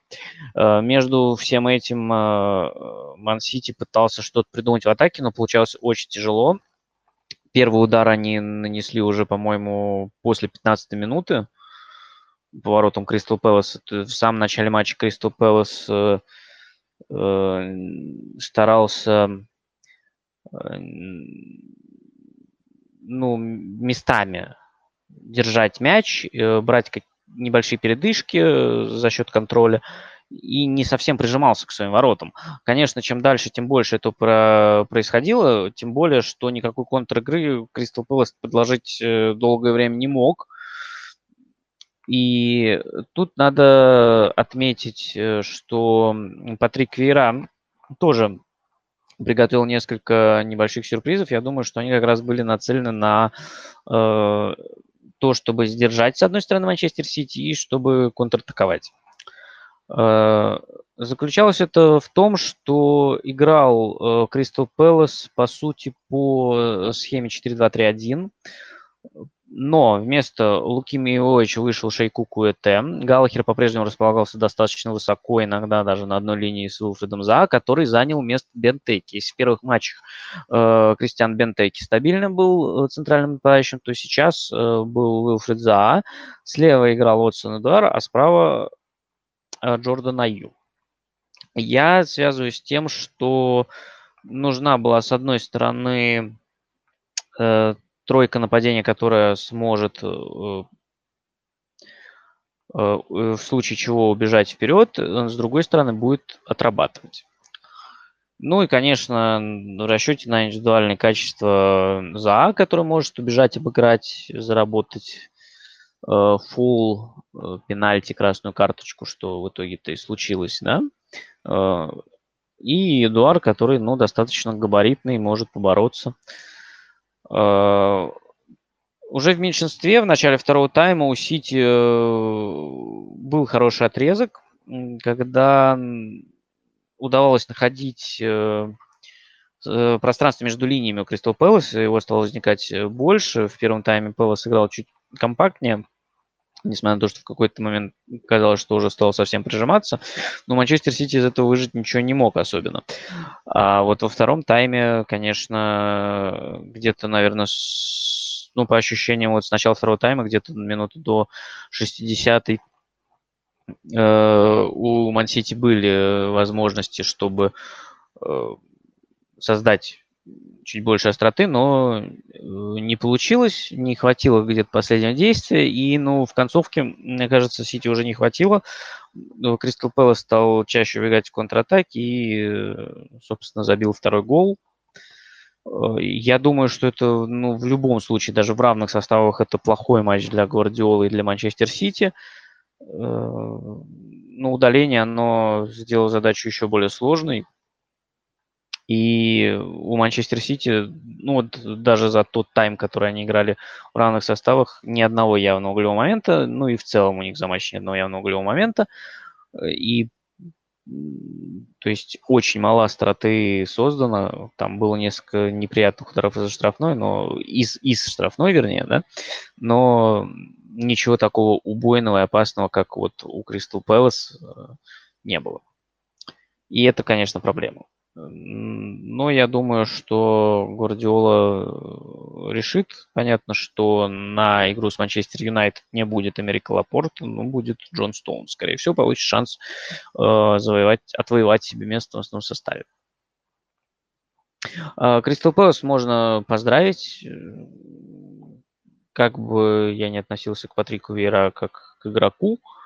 Э, между всем этим э, Ман Сити пытался что-то придумать в атаке, но получалось очень тяжело. Первый удар они нанесли уже, по-моему, после 15 минуты поворотом Кристал Пэлас. В самом начале матча Кристал Пэлас старался ну, местами держать мяч, э, брать небольшие передышки э, за счет контроля и не совсем прижимался к своим воротам. Конечно, чем дальше, тем больше это происходило, тем более, что никакой контр-игры Кристал Пэлас предложить э, долгое время не мог. И тут надо отметить, что Патрик Вейран тоже приготовил несколько небольших сюрпризов. Я думаю, что они как раз были нацелены на то, чтобы сдержать, с одной стороны, Манчестер Сити и чтобы контратаковать. Э, заключалось это в том, что играл Кристал Пэлас, по сути, по схеме 4-2-3-1. Но вместо Луки Миовича вышел Шейку Куэте. Галлахер по-прежнему располагался достаточно высоко, иногда даже на одной линии с Уилфредом За, который занял место Бентеки. Если в первых матчах э, Кристиан Бентеки стабильно был э, центральным нападающим, то сейчас э, был Уилфред За. Слева играл Уотсон Эдуар, а справа э, Джордан Аю. Я связываюсь с тем, что нужна была, с одной стороны, э, тройка нападения, которая сможет э, э, э, в случае чего убежать вперед, с другой стороны будет отрабатывать. Ну и, конечно, в расчете на индивидуальные качества ЗА, который может убежать, обыграть, заработать фул, пенальти, красную карточку, что в итоге-то и случилось, да. И Эдуард, который, ну, достаточно габаритный, может побороться. Э, уже в меньшинстве в начале второго тайма у Сити э, был хороший отрезок, когда удавалось находить э, пространство между линиями у Кристал Пэлас, его стало возникать больше. В первом тайме Пэлас играл чуть компактнее, несмотря на то, что в какой-то момент казалось, что уже стал совсем прижиматься. Но Манчестер Сити из этого выжить ничего не мог особенно. А вот во втором тайме, конечно, где-то, наверное, ну, по ощущениям, вот с начала второго тайма, где-то минуту до 60-й у Мансити были возможности, чтобы создать чуть больше остроты, но не получилось, не хватило где-то последнего действия, и, ну, в концовке, мне кажется, Сити уже не хватило. Кристал Пэлас стал чаще убегать в контратаке и, собственно, забил второй гол. Я думаю, что это, ну, в любом случае, даже в равных составах, это плохой матч для Гвардиолы и для Манчестер Сити. Ну, удаление, оно сделало задачу еще более сложной, и у Манчестер Сити, ну вот даже за тот тайм, который они играли в равных составах, ни одного явного углевого момента, ну и в целом у них за матч ни одного явного углевого момента. И то есть очень мало остроты создано. Там было несколько неприятных ударов из штрафной, но из, из штрафной, вернее, да. Но ничего такого убойного и опасного, как вот у Кристал Пэлас, э, не было. И это, конечно, проблема. Но я думаю, что Гвардиола э, решит. Понятно, что на игру с Манчестер Юнайтед не будет Америка Лапорта, но будет Джон Стоун. Скорее всего, получит шанс э, завоевать, отвоевать себе место в основном составе. Э, Кристал Пэлас можно поздравить. Как бы я не относился к Патрику Вера как к игроку, Э,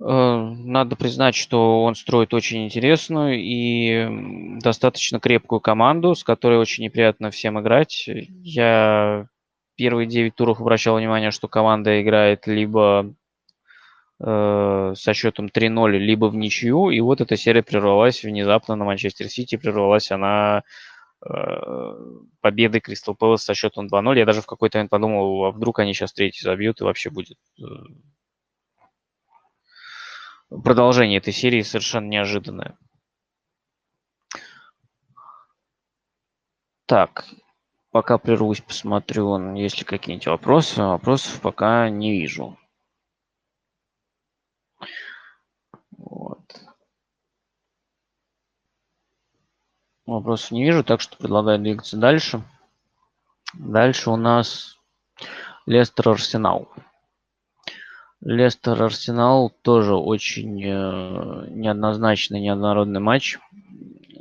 надо признать, что он строит очень интересную и достаточно крепкую команду, с которой очень неприятно всем играть. Я первые 9 туров обращал внимание, что команда играет либо э, со счетом 3-0, либо в ничью, и вот эта серия прервалась внезапно на Манчестер Сити, прервалась она э, победой Кристал Пэлас со счетом 2-0. Я даже в какой-то момент подумал, а вдруг они сейчас третий забьют и вообще будет э, продолжение этой серии совершенно неожиданное. Так, пока прервусь, посмотрю, есть ли какие-нибудь вопросы. Вопросов пока не вижу. Вот. Вопросов не вижу, так что предлагаю двигаться дальше. Дальше у нас Лестер Арсенал. Лестер Арсенал тоже очень э, неоднозначный, неоднородный матч, э,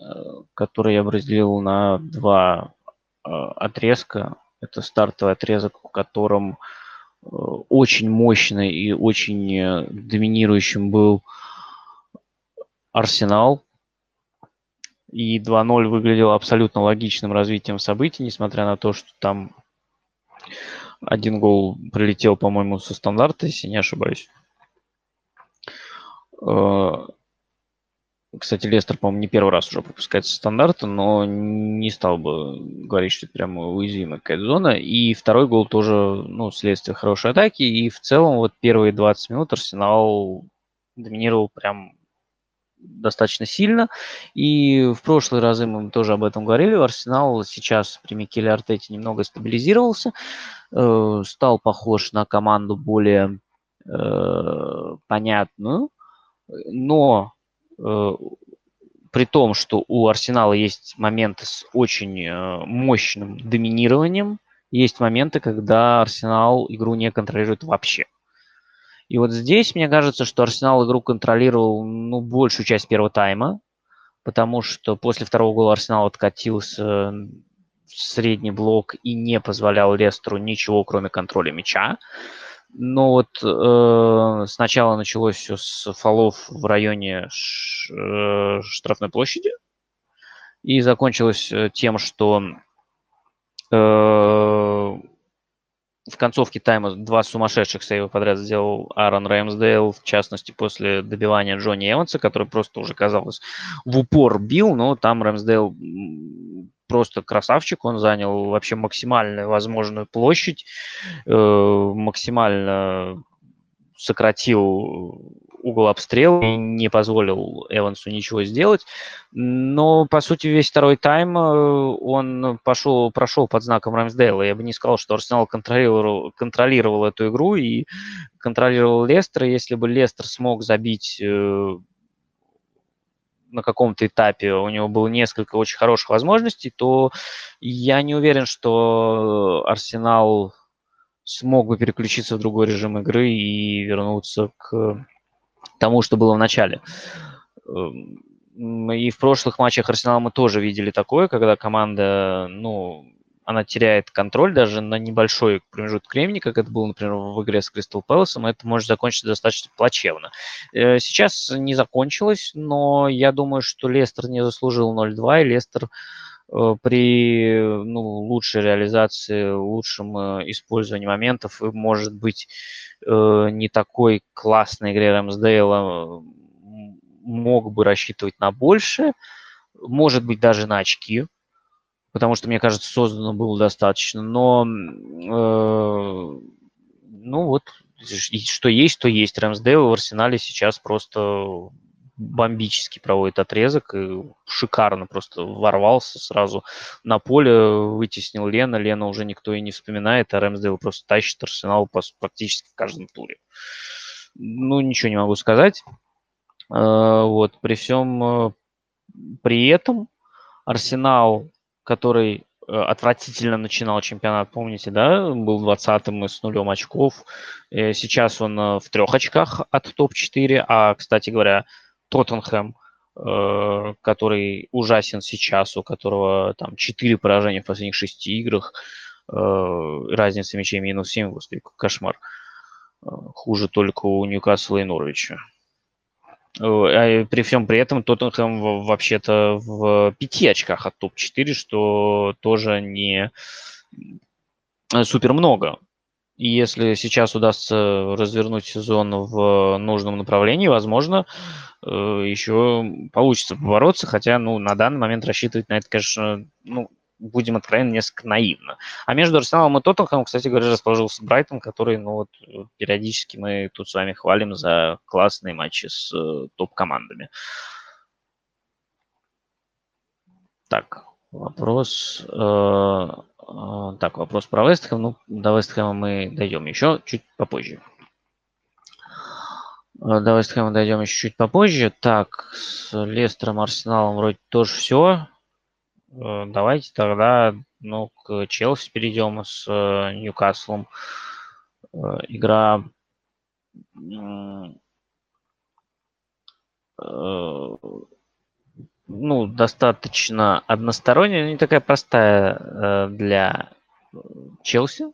который я бы разделил на два э, отрезка. Это стартовый отрезок, в котором очень мощный и очень доминирующим был Арсенал. И 2-0 выглядел абсолютно логичным развитием событий, несмотря на то, что там один гол прилетел, по-моему, со стандарта, если не ошибаюсь. Э, кстати, Лестер, по-моему, не первый раз уже пропускает со стандарта, но не стал бы говорить, что это прямо уязвимая какая-то зона. И второй гол тоже, ну, следствие хорошей атаки. И в целом вот первые 20 минут Арсенал доминировал прям достаточно сильно. И в прошлые разы мы тоже об этом говорили. Арсенал сейчас при Микеле Артете немного стабилизировался, э, стал похож на команду более э, понятную, но э, при том, что у Арсенала есть моменты с очень э, мощным доминированием, есть моменты, когда Арсенал игру не контролирует вообще. И вот здесь, мне кажется, что Арсенал игру контролировал ну, большую часть первого тайма, потому что после второго гола Арсенал откатился в средний блок и не позволял Лестеру ничего, кроме контроля мяча. Но вот э, сначала началось все с фолов в районе ш, э, штрафной площади и закончилось э, тем, что э, в концовке тайма два сумасшедших сейва подряд сделал Аарон Рэмсдейл, в частности, после добивания Джонни Эванса, который просто уже, казалось, в упор бил, но там Рэмсдейл просто красавчик, он занял вообще максимальную возможную площадь, э, максимально сократил угол обстрела и не позволил Эвансу ничего сделать. Но, по сути, весь второй тайм э, он пошел, прошел под знаком Рамсдейла. Я бы не сказал, что Арсенал контролировал, контролировал эту игру и контролировал Лестер. Если бы Лестер смог забить э, на каком-то этапе у него было несколько очень хороших возможностей, то я не уверен, что Арсенал смог бы переключиться в другой режим игры и вернуться к тому, что было в начале. Эм, и в прошлых матчах Арсенала мы тоже видели такое, когда команда, ну, она теряет контроль даже на небольшой промежуток времени, как это было, например, в игре с Кристал Пэласом, это может закончиться достаточно плачевно. Э, сейчас не закончилось, но я думаю, что Лестер не заслужил 0-2, и Лестер при ну, лучшей реализации, лучшем э, использовании моментов и, может быть, не такой классной игре Рэмсдейла мог бы рассчитывать на больше, может быть, даже на очки, потому что, мне кажется, создано было достаточно. Но, э, ну вот, что есть, то есть. Рэмсдейл в Арсенале сейчас просто бомбически проводит отрезок и шикарно просто ворвался сразу на поле, вытеснил Лена. Лена уже никто и не вспоминает, а Рэмсдейл просто тащит Арсенал практически в каждом туре. Ну, ничего не могу сказать. Э, вот, при всем э, при этом Арсенал который э, отвратительно начинал чемпионат, помните, да, был 20-м и с нулем очков. Сейчас он в трех очках от топ-4, а, кстати говоря, Тоттенхэм, который ужасен сейчас, у которого там 4 поражения в последних 6 играх, разница мячей минус 7, господи, кошмар. Хуже только у Ньюкасла и Норвича. Э, а при всем при этом Тоттенхэм вообще-то в пяти очках от топ-4, что тоже не супер много. И если сейчас удастся развернуть сезон в нужном направлении, возможно, э, еще получится побороться, хотя, ну, на данный момент рассчитывать на это, конечно, ну, будем откровенно, несколько наивно. А между Арсеналом и Тоттенхэмом, кстати говоря, расположился Брайтон, который, ну вот, периодически мы тут с вами хвалим за классные матчи с э, топ-командами. Так, вопрос... Э, э, так, вопрос про Вестхэм. Ну, до Вестхэма мы дойдем еще чуть попозже. Э, до Вестхэма дойдем еще чуть попозже. Так, с Лестером, Арсеналом вроде тоже все. Давайте тогда ну, к Челси перейдем с Ньюкаслом. Игра ну, достаточно односторонняя, не такая простая для Челси.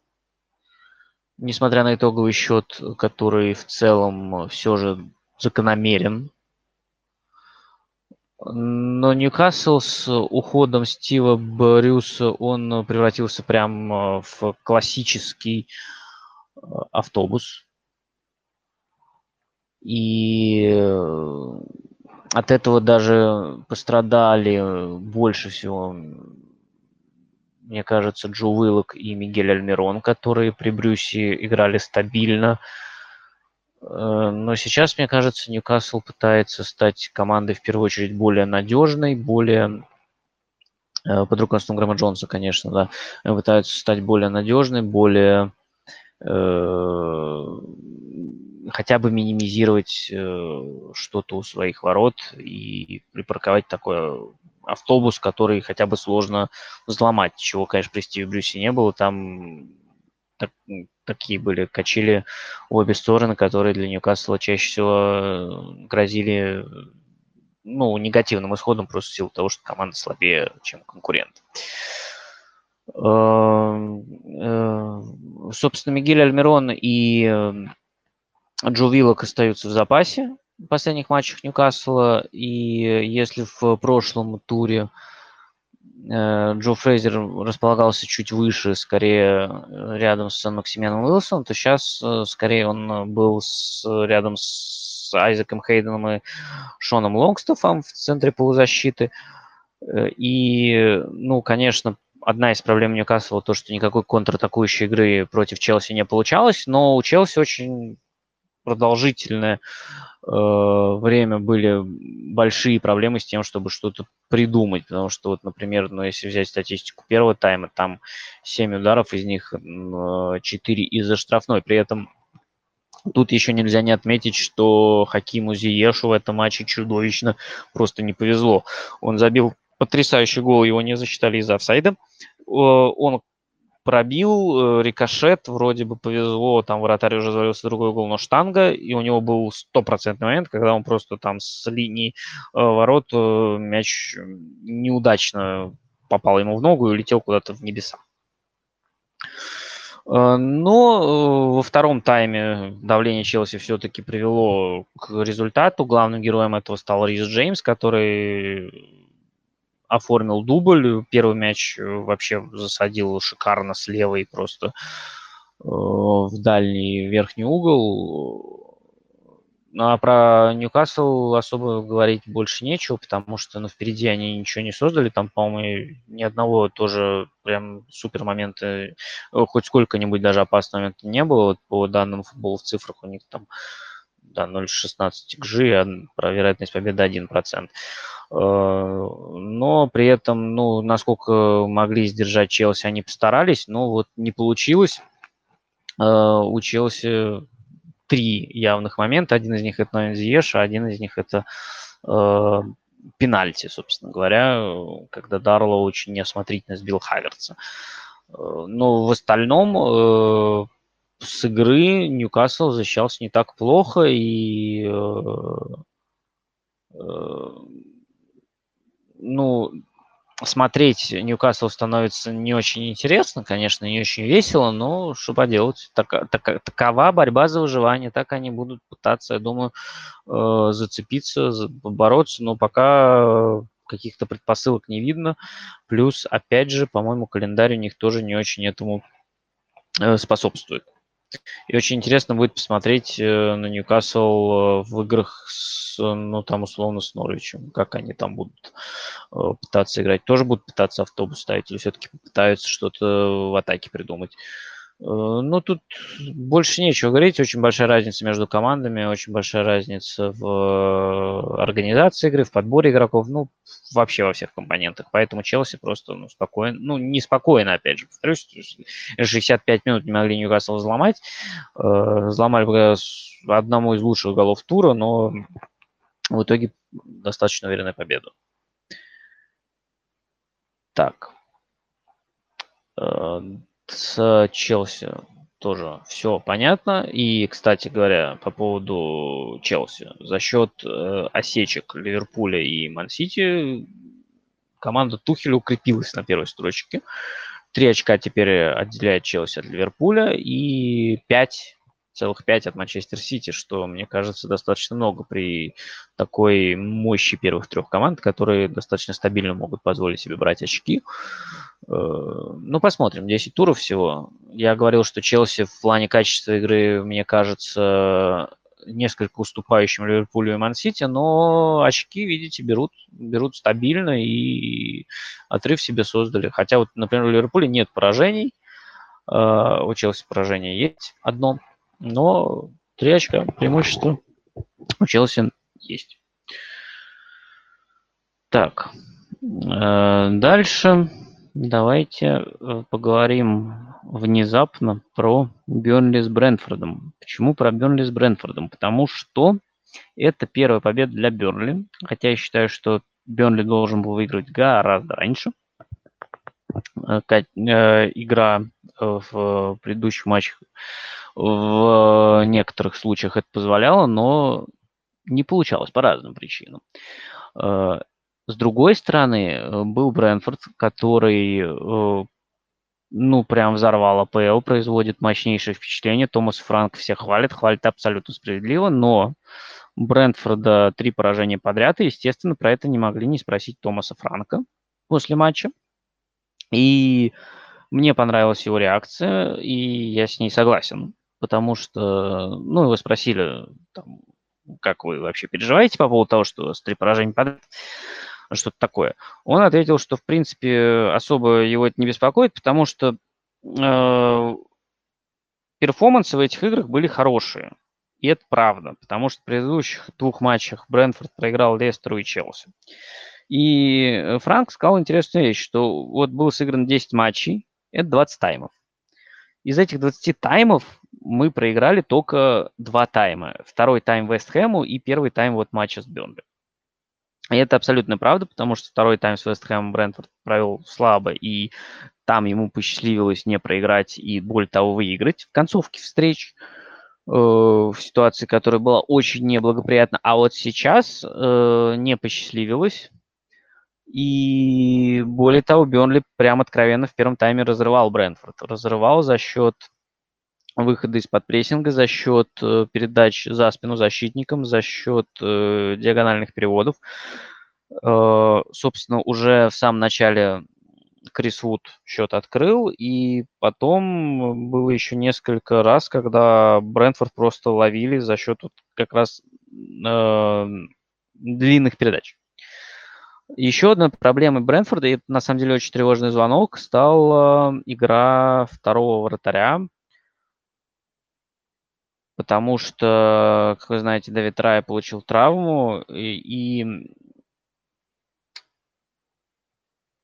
Несмотря на итоговый счет, который в целом все же закономерен но Ньюкасл с уходом Стива Брюса, он превратился прям в классический э, автобус. И э, от этого даже пострадали больше всего, мне кажется, Джо Уиллок и Мигель Альмирон, которые при Брюсе играли стабильно. Э, но сейчас, мне кажется, Ньюкасл пытается стать командой в первую очередь более надежной, более э, под руководством Грэма Джонса, конечно, да, э, пытаются стать более надежной, более э, хотя бы минимизировать э, что-то у своих ворот и припарковать такой автобус, который хотя бы сложно взломать, чего, конечно, при Стиве Брюсе не было. Там так, такие были качели в обе стороны, которые для Ньюкасла чаще всего э, грозили ну, негативным исходом просто в силу того, что команда слабее, чем конкурент. Эм, э, собственно, Мигель Альмирон и э, Джо Виллок остаются в запасе в последних матчах Ньюкасла. И если в прошлом туре Э, Джо Фрейзер располагался чуть выше, скорее э, рядом с Максимианом Уилсоном, то сейчас э, скорее он был с, рядом с Айзеком Хейденом и Шоном Лонгстофом в центре полузащиты. И, ну, конечно, одна из проблем Ньюкасла то, что никакой контратакующей игры против Челси не получалось, но у Челси очень продолжительное э, время были большие проблемы с тем, чтобы что-то придумать, потому что вот, например, ну, если взять статистику первого тайма, там 7 ударов, из них 4 из-за штрафной, при этом Тут еще нельзя не отметить, что Хакиму Зиешу в этом матче чудовищно просто не повезло. Он забил потрясающий гол, его не засчитали из офсайда. Он пробил, э, рикошет, вроде бы повезло, там вратарь уже завалился другой гол, но штанга, и у него был стопроцентный момент, когда он просто там с линии э, ворот э, мяч неудачно попал ему в ногу и улетел куда-то в небеса. Но во втором тайме давление Челси все-таки привело к результату. Главным героем этого стал Рис Джеймс, который оформил дубль. Первый мяч э, вообще засадил шикарно слева и просто в дальний верхний угол. Ну, а про Ньюкасл особо говорить больше нечего, потому что, ну, впереди они ничего не создали. Там, по-моему, ни одного тоже прям супер момента, э, хоть сколько-нибудь даже опасного момента не было. Вот по данным футбола в цифрах у них там да, 0,16 XG, а про вероятность победы 1%. Э, но при этом, ну, насколько могли сдержать Челси, они постарались, но вот не получилось. Э, у Челси три явных момента. Один из них это Ноин Зиеш, а один из них это э, пенальти, собственно говоря, когда Дарло очень неосмотрительно сбил Хаверца. Э, но в остальном э, с игры Ньюкасл защищался не так плохо, и э, э, ну, смотреть Ньюкасл становится не очень интересно, конечно, не очень весело, но что поделать, так, так, такова борьба за выживание, так они будут пытаться, я думаю, э, зацепиться, бороться, но пока каких-то предпосылок не видно. Плюс, опять же, по-моему, календарь у них тоже не очень этому э, способствует. И очень интересно будет посмотреть э, на Ньюкасл в играх с ну, там, условно, с Норвичем, как они там будут э, пытаться играть. Тоже будут пытаться автобус ставить или все-таки попытаются что-то в атаке придумать. Э, ну, тут больше нечего говорить. Очень большая разница между командами, очень большая разница в организации игры, в подборе игроков, ну, вообще во всех компонентах. Поэтому Челси просто, ну, спокойно, ну, неспокойно, опять же, повторюсь, 65 минут не могли Ньюкасл взломать. Э, взломали одному из лучших голов тура, но в итоге достаточно уверенная победа. Так. Э, с Челси тоже все понятно. И, кстати говоря, по поводу Челси. За счет э, осечек Ливерпуля и Мансити команда Тухеля укрепилась на первой строчке. Три очка теперь отделяет Челси от Ливерпуля и пять целых 5 от Манчестер Сити, что, мне кажется, достаточно много при такой мощи первых трех команд, которые достаточно стабильно могут позволить себе брать очки. Э, ну, посмотрим. 10 туров всего. Я говорил, что Челси в плане качества игры, мне кажется, несколько уступающим Ливерпулю и Мансити, но очки, видите, берут, берут стабильно и отрыв себе создали. Хотя вот, например, у Ливерпуля нет поражений, э, у Челси поражение есть одно, но три очка преимущество у Челси есть. Так, э, дальше давайте э, поговорим внезапно про Бернли с Брэнфордом. Почему про Бернли с Брэнфордом? Потому что это первая победа для Бернли, хотя я считаю, что Бернли должен был выиграть гораздо раньше. Э, игра в предыдущих матчах в некоторых случаях это позволяло, но не получалось по разным причинам. С другой стороны, э, был Брэнфорд, который, э, ну, прям взорвал АПЛ, производит мощнейшее впечатление. Томас Франк всех хвалит, хвалит абсолютно справедливо, но Брэнфорда три поражения подряд, и, естественно, про это не могли не спросить Томаса Франка после матча. И мне понравилась его реакция, и я с ней согласен потому что, ну, его спросили, там, как вы вообще переживаете по поводу того, что с три поражения подряд, что-то такое. Он ответил, что, в принципе, особо его это не беспокоит, потому что э, перформансы в этих играх были хорошие. И это правда, потому что в предыдущих двух матчах Брэнфорд проиграл Лестеру и Челси. И Франк сказал интересную вещь, что вот было сыграно 10 матчей, это 20 таймов. Из этих 20 таймов мы проиграли только два тайма. Второй тайм Вест Хэму и первый тайм вот матча с Бернли. И это абсолютно правда, потому что второй тайм с Вест Хэмом Брентфорд провел слабо, и там ему посчастливилось не проиграть и, более того, выиграть в концовке встреч э, в ситуации, которая была очень неблагоприятна. А вот сейчас э, не посчастливилось. И более того, Бернли прям откровенно в первом тайме разрывал Брентфорд. Разрывал за счет выхода из-под прессинга, за счет э, передач за спину защитникам, за счет э, диагональных переводов. Э, собственно, уже в самом начале Крис Вуд счет открыл, и потом было еще несколько раз, когда Брентфорд просто ловили за счет вот как раз э, длинных передач. Еще одной проблемой Брэнфорда, и это на самом деле очень тревожный звонок, стала игра второго вратаря, потому что, как вы знаете, Давид Рай получил травму, и, и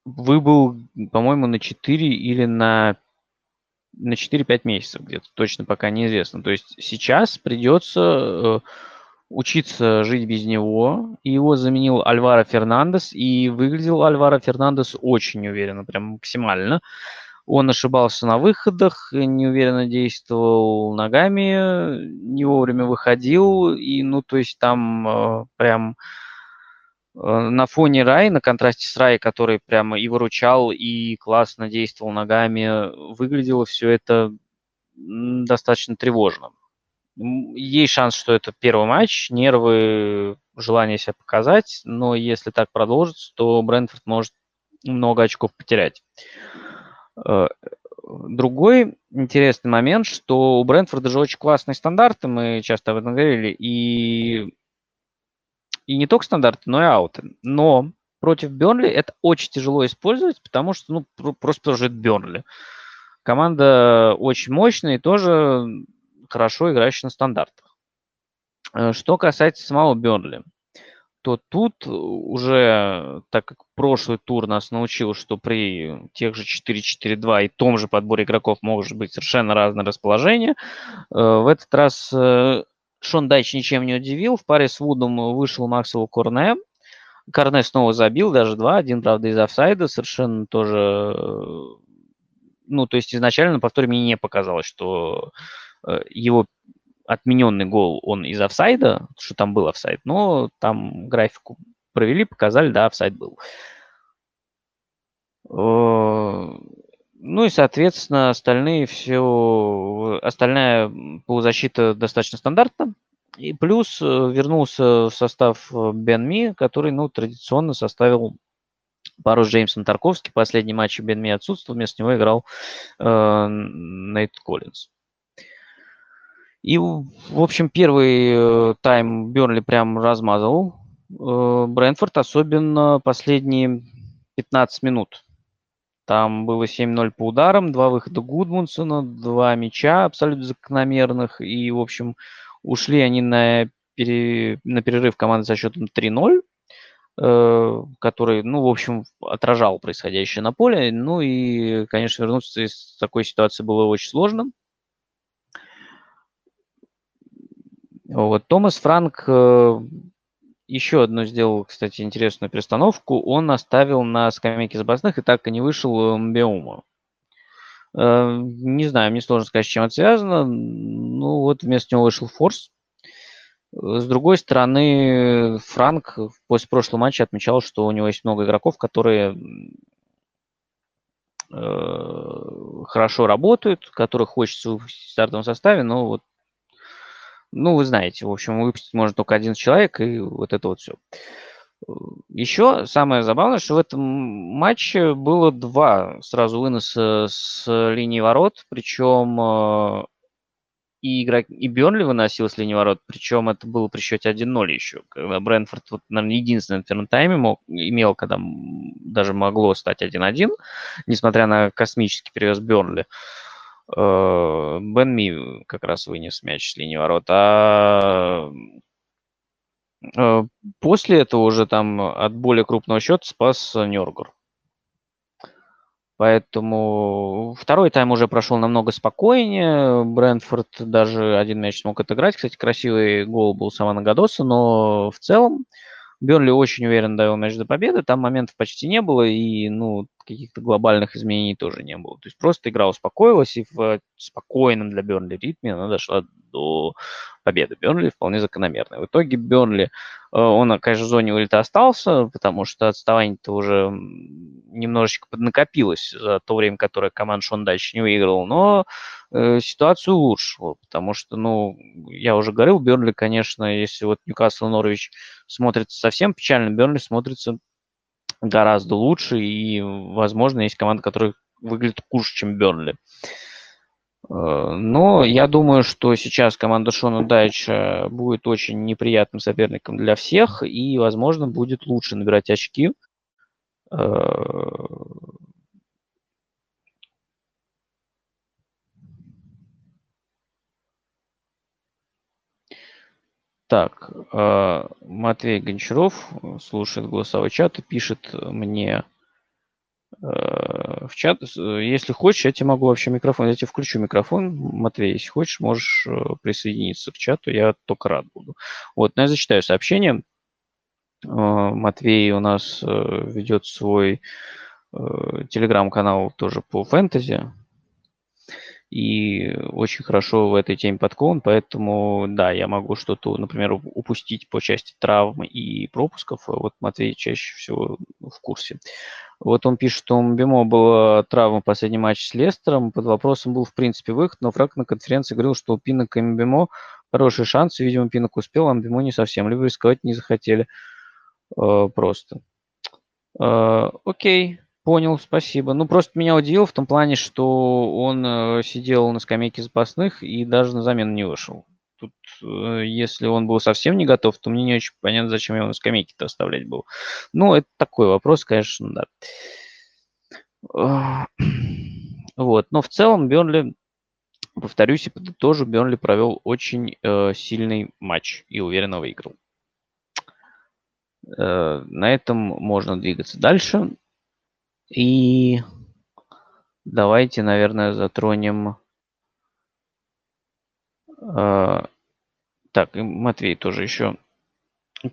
выбыл, по-моему, на 4 или на, на 4-5 месяцев где-то, точно пока неизвестно. То есть сейчас придется э, учиться жить без него. Его заменил Альваро Фернандес, и выглядел Альваро Фернандес очень уверенно, прям максимально. Он ошибался на выходах, неуверенно действовал ногами, не вовремя выходил, и, ну, то есть там э, прям э, на фоне Рай, на контрасте с Рай, который прямо и выручал, и классно действовал ногами, выглядело все это достаточно тревожно есть шанс, что это первый матч, нервы, желание себя показать, но если так продолжится, то Брэнфорд может много очков потерять. Э, другой интересный момент, что у Брэнфорда же очень классные стандарты, мы часто об этом говорили, и, и не только стандарты, но и ауты. Но против Бернли это очень тяжело использовать, потому что, ну, просто что это Бернли. Команда очень мощная и тоже хорошо играющий на стандартах. Э, что касается самого Бернли, то тут уже, так как прошлый тур нас научил, что при тех же 4-4-2 и том же подборе игроков может быть совершенно разное расположение, э, в этот раз э, Шон Дайч ничем не удивил. В паре с Вудом вышел Максвелл Корне. Корне снова забил, даже два. Один, правда, из офсайда. Совершенно тоже... Ну, то есть изначально на повторе мне не показалось, что Э, его отмененный гол, он из офсайда, что там был офсайд, но там графику провели, показали, да, офсайд был. Э, ну и, соответственно, остальные все, остальная полузащита достаточно стандартна. И плюс э, вернулся в состав Бен Ми, который, ну, традиционно составил пару с Джеймсом Тарковски. Последний матч Бен Ми отсутствовал, вместо него играл э, Нейт Коллинз. И, в общем, первый э, тайм Бернли прям размазал. Э, Брэнфорд, особенно последние 15 минут. Там было 7-0 по ударам, два выхода Гудмунсона, два мяча абсолютно закономерных. И, в общем, ушли они на, пере... на перерыв команды со счетом 3-0, э, который, ну, в общем, отражал происходящее на поле. Ну и, конечно, вернуться из такой ситуации было очень сложно. Вот. Томас Франк э, еще одну сделал, кстати, интересную перестановку. Он оставил на скамейке запасных и так и не вышел Мбеума. Э, не знаю, мне сложно сказать, с чем это связано. Ну вот вместо него вышел Форс. С другой стороны, Франк после прошлого матча отмечал, что у него есть много игроков, которые э, хорошо работают, которых хочется в стартовом составе, но вот ну, вы знаете, в общем, выпустить может только один человек, и вот это вот все. Еще самое забавное, что в этом матче было два сразу выноса с линии ворот, причем э, и, игрок, и Бернли выносил с линии ворот, причем это было при счете 1-0 еще, когда Брэнфорд, вот, наверное, единственный в первом тайме мог, имел, когда даже могло стать 1-1, несмотря на космический перевес Бернли. Бен Ми как раз вынес мяч с линии ворот. А э, после этого уже там от более крупного счета спас Нюргур. Поэтому второй тайм уже прошел намного спокойнее. Брэнфорд даже один мяч смог отыграть. Кстати, красивый гол был Савана Гадоса, но в целом Бернли очень уверенно довел мяч до победы, там моментов почти не было, и, ну, каких-то глобальных изменений тоже не было. То есть просто игра успокоилась, и в спокойном для Бернли ритме она дошла до победы Бернли вполне закономерной. В итоге Бернли, э, он, конечно, в зоне вылета остался, потому что отставание-то уже немножечко поднакопилось за то время, которое команда Шон дальше не выиграл, но э, ситуацию улучшила, потому что, ну, я уже говорил, Бернли, конечно, если вот Ньюкасл Норвич смотрится совсем печально, Бернли смотрится гораздо лучше, и, возможно, есть команда, которая выглядит хуже, чем Бернли. Э, но я думаю, что сейчас команда Шона Дайча будет очень неприятным соперником для всех и, возможно, будет лучше набирать очки. Так, э, Матвей Гончаров слушает голосовой чат и пишет мне Э, в чат. Если хочешь, я тебе могу вообще микрофон, я тебе включу микрофон, Матвей, если хочешь, можешь э, присоединиться к чату, я только рад буду. Вот, но я зачитаю сообщение. Матвей у нас ведет свой телеграм-канал тоже по фэнтези, и очень хорошо в этой теме подкован, поэтому, да, я могу что-то, например, упустить по части травм и пропусков. Вот Матвей чаще всего в курсе. Вот он пишет, что у Мбимо была травма в последнем матче с Лестером. Под вопросом был, в принципе, выход, но Фрак на конференции говорил, что у Пинок и Мбимо хорошие шансы. Видимо, Пинок успел, а Мбимо не совсем. Либо рисковать не захотели э, просто. Э, окей, понял, спасибо. Ну, просто меня удивило в том плане, что он э, сидел на скамейке запасных и даже на замену не вышел. Тут, э, если он был совсем не готов, то мне не очень понятно, зачем его на скамейке-то оставлять был. Ну, это такой вопрос, конечно, да. Вот, но в целом Бернли, повторюсь и подытожу, Бернли провел очень э, сильный матч и уверенно выиграл. Э, на этом можно двигаться дальше. И давайте, наверное, затронем а, так, Матвей тоже еще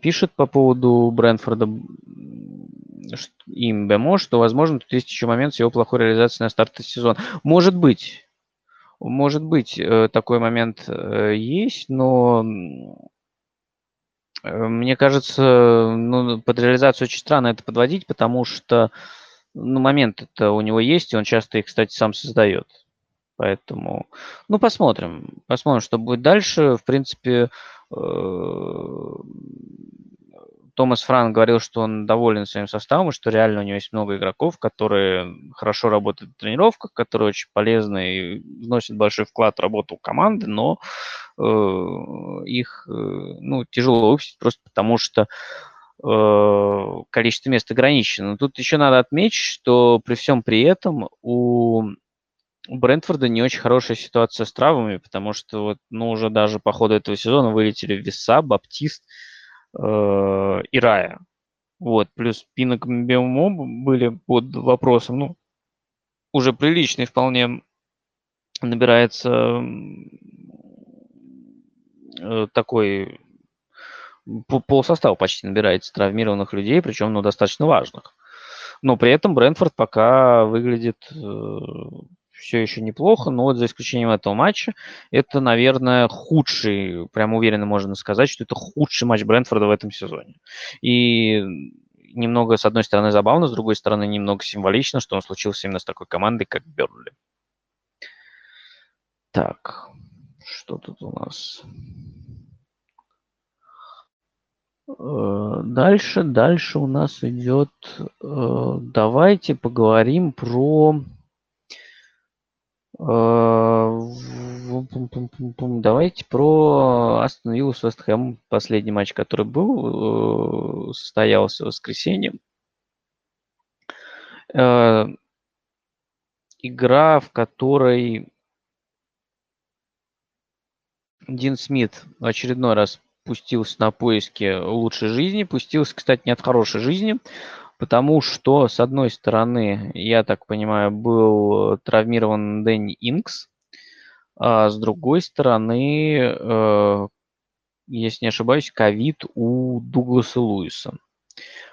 пишет по поводу Брэнфорда им БМО, что, возможно, тут есть еще момент с его плохой реализацией на старт сезона. Может быть, может быть, э, такой момент э, есть, но э, мне кажется, ну, под реализацию очень странно это подводить, потому что ну, момент это у него есть, и он часто их, кстати, сам создает. Поэтому, ну, посмотрим. Посмотрим, что будет дальше. В принципе, э, Томас Франк говорил, что он доволен своим составом, и что реально у него есть много игроков, которые хорошо работают в тренировках, которые очень полезны и вносят большой вклад в работу команды, но э, их э, ну, тяжело выпустить просто потому, что количество мест ограничено. Но тут еще надо отметить, что при всем при этом у Брентфорда не очень хорошая ситуация с травмами, потому что вот, ну, уже даже по ходу этого сезона вылетели Веса, Баптист э, и Рая. Вот, плюс Пинок Беумо были под вопросом, ну, уже приличный вполне набирается э, такой пол состава почти набирается травмированных людей, причем ну, достаточно важных. Но при этом Брентфорд пока выглядит э, все еще неплохо, но вот за исключением этого матча, это, наверное, худший, прям уверенно можно сказать, что это худший матч Брентфорда в этом сезоне. И немного, с одной стороны, забавно, с другой стороны, немного символично, что он случился именно с такой командой, как Бернли. Так, что тут у нас? Э, дальше, дальше у нас идет... Э, давайте поговорим про Э, давайте про Астон Виллу с Вест Последний матч, который был, состоялся в воскресенье. Игра, в которой Дин Смит в очередной раз пустился на поиски лучшей жизни. Пустился, кстати, не от хорошей жизни, Потому что, с одной стороны, я так понимаю, был травмирован Дэнни Инкс, а с другой стороны, э, если не ошибаюсь, ковид у Дугласа Луиса.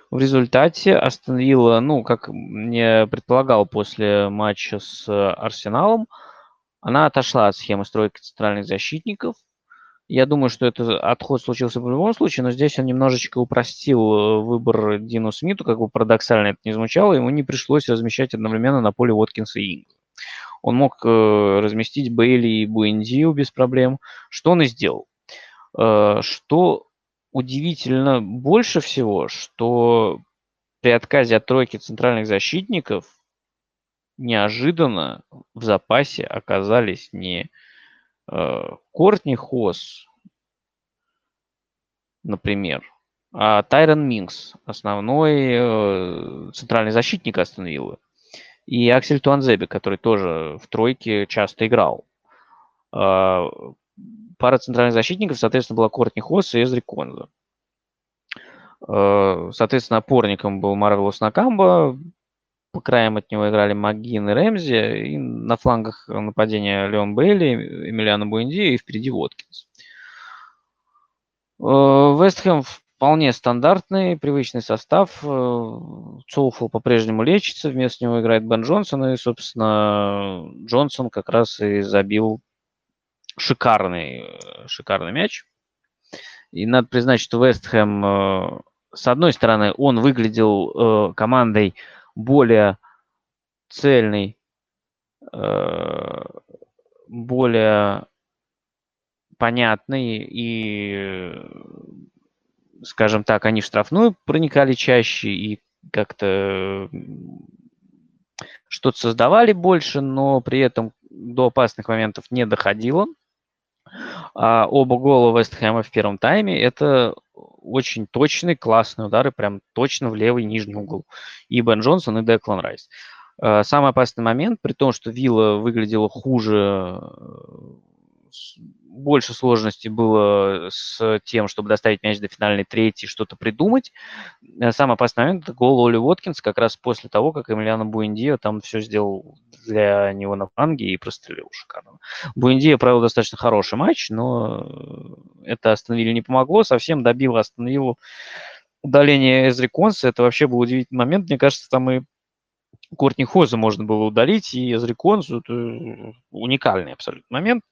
В результате остановила, ну, как мне предполагал после матча с Арсеналом, она отошла от схемы стройки центральных защитников. Я думаю, что это отход случился в любом случае, но здесь он немножечко упростил э, выбор Дину Смиту, как бы парадоксально это не звучало, ему не пришлось размещать одновременно на поле Уоткинса и Ингла. Он мог э, разместить Бейли и Буэндию без проблем, что он и сделал. Э, что удивительно больше всего, что при отказе от тройки центральных защитников неожиданно в запасе оказались не Кортни Хос, например, а Тайрон Минкс, основной э, центральный защитник Астон Виллы, и Аксель Туанзеби, который тоже в тройке часто играл. Э, пара центральных защитников, соответственно, была Кортни Хос и Эзри Конза. Э, соответственно, опорником был Марвелус Накамба, по краям от него играли Магин и Рэмзи, и на флангах нападения Леон Бейли, Эмилиано Буэнди и впереди Воткинс. Э, Вестхэм вполне стандартный, привычный состав. Э, Цоуфл по-прежнему лечится, вместо него играет Бен Джонсон, и, собственно, Джонсон как раз и забил шикарный, шикарный мяч. И надо признать, что Вестхэм, э, с одной стороны, он выглядел командой более цельной, э, более понятной и, скажем так, они в штрафную проникали чаще и как-то что-то создавали больше, но при этом до опасных моментов не доходило. А оба гола Вестхэма в первом тайме – это очень точные, классные удары, прям точно в левый нижний угол. И Бен Джонсон, и Деклан Райс. А, самый опасный момент, при том, что Вилла выглядела хуже больше сложностей было с тем, чтобы доставить мяч до финальной трети, что-то придумать. Э, самый опасный момент – это гол Оли Уоткинс как раз после того, как Эмилиано Буэндио там все сделал для него на фланге и прострелил шикарно. Буэндио провел достаточно хороший матч, но это остановили не помогло, совсем добил остановил удаление Эзри Конса. Это вообще был удивительный момент. Мне кажется, там и Кортни Хоза можно было удалить, и Эзри Консу – это уникальный абсолютно момент.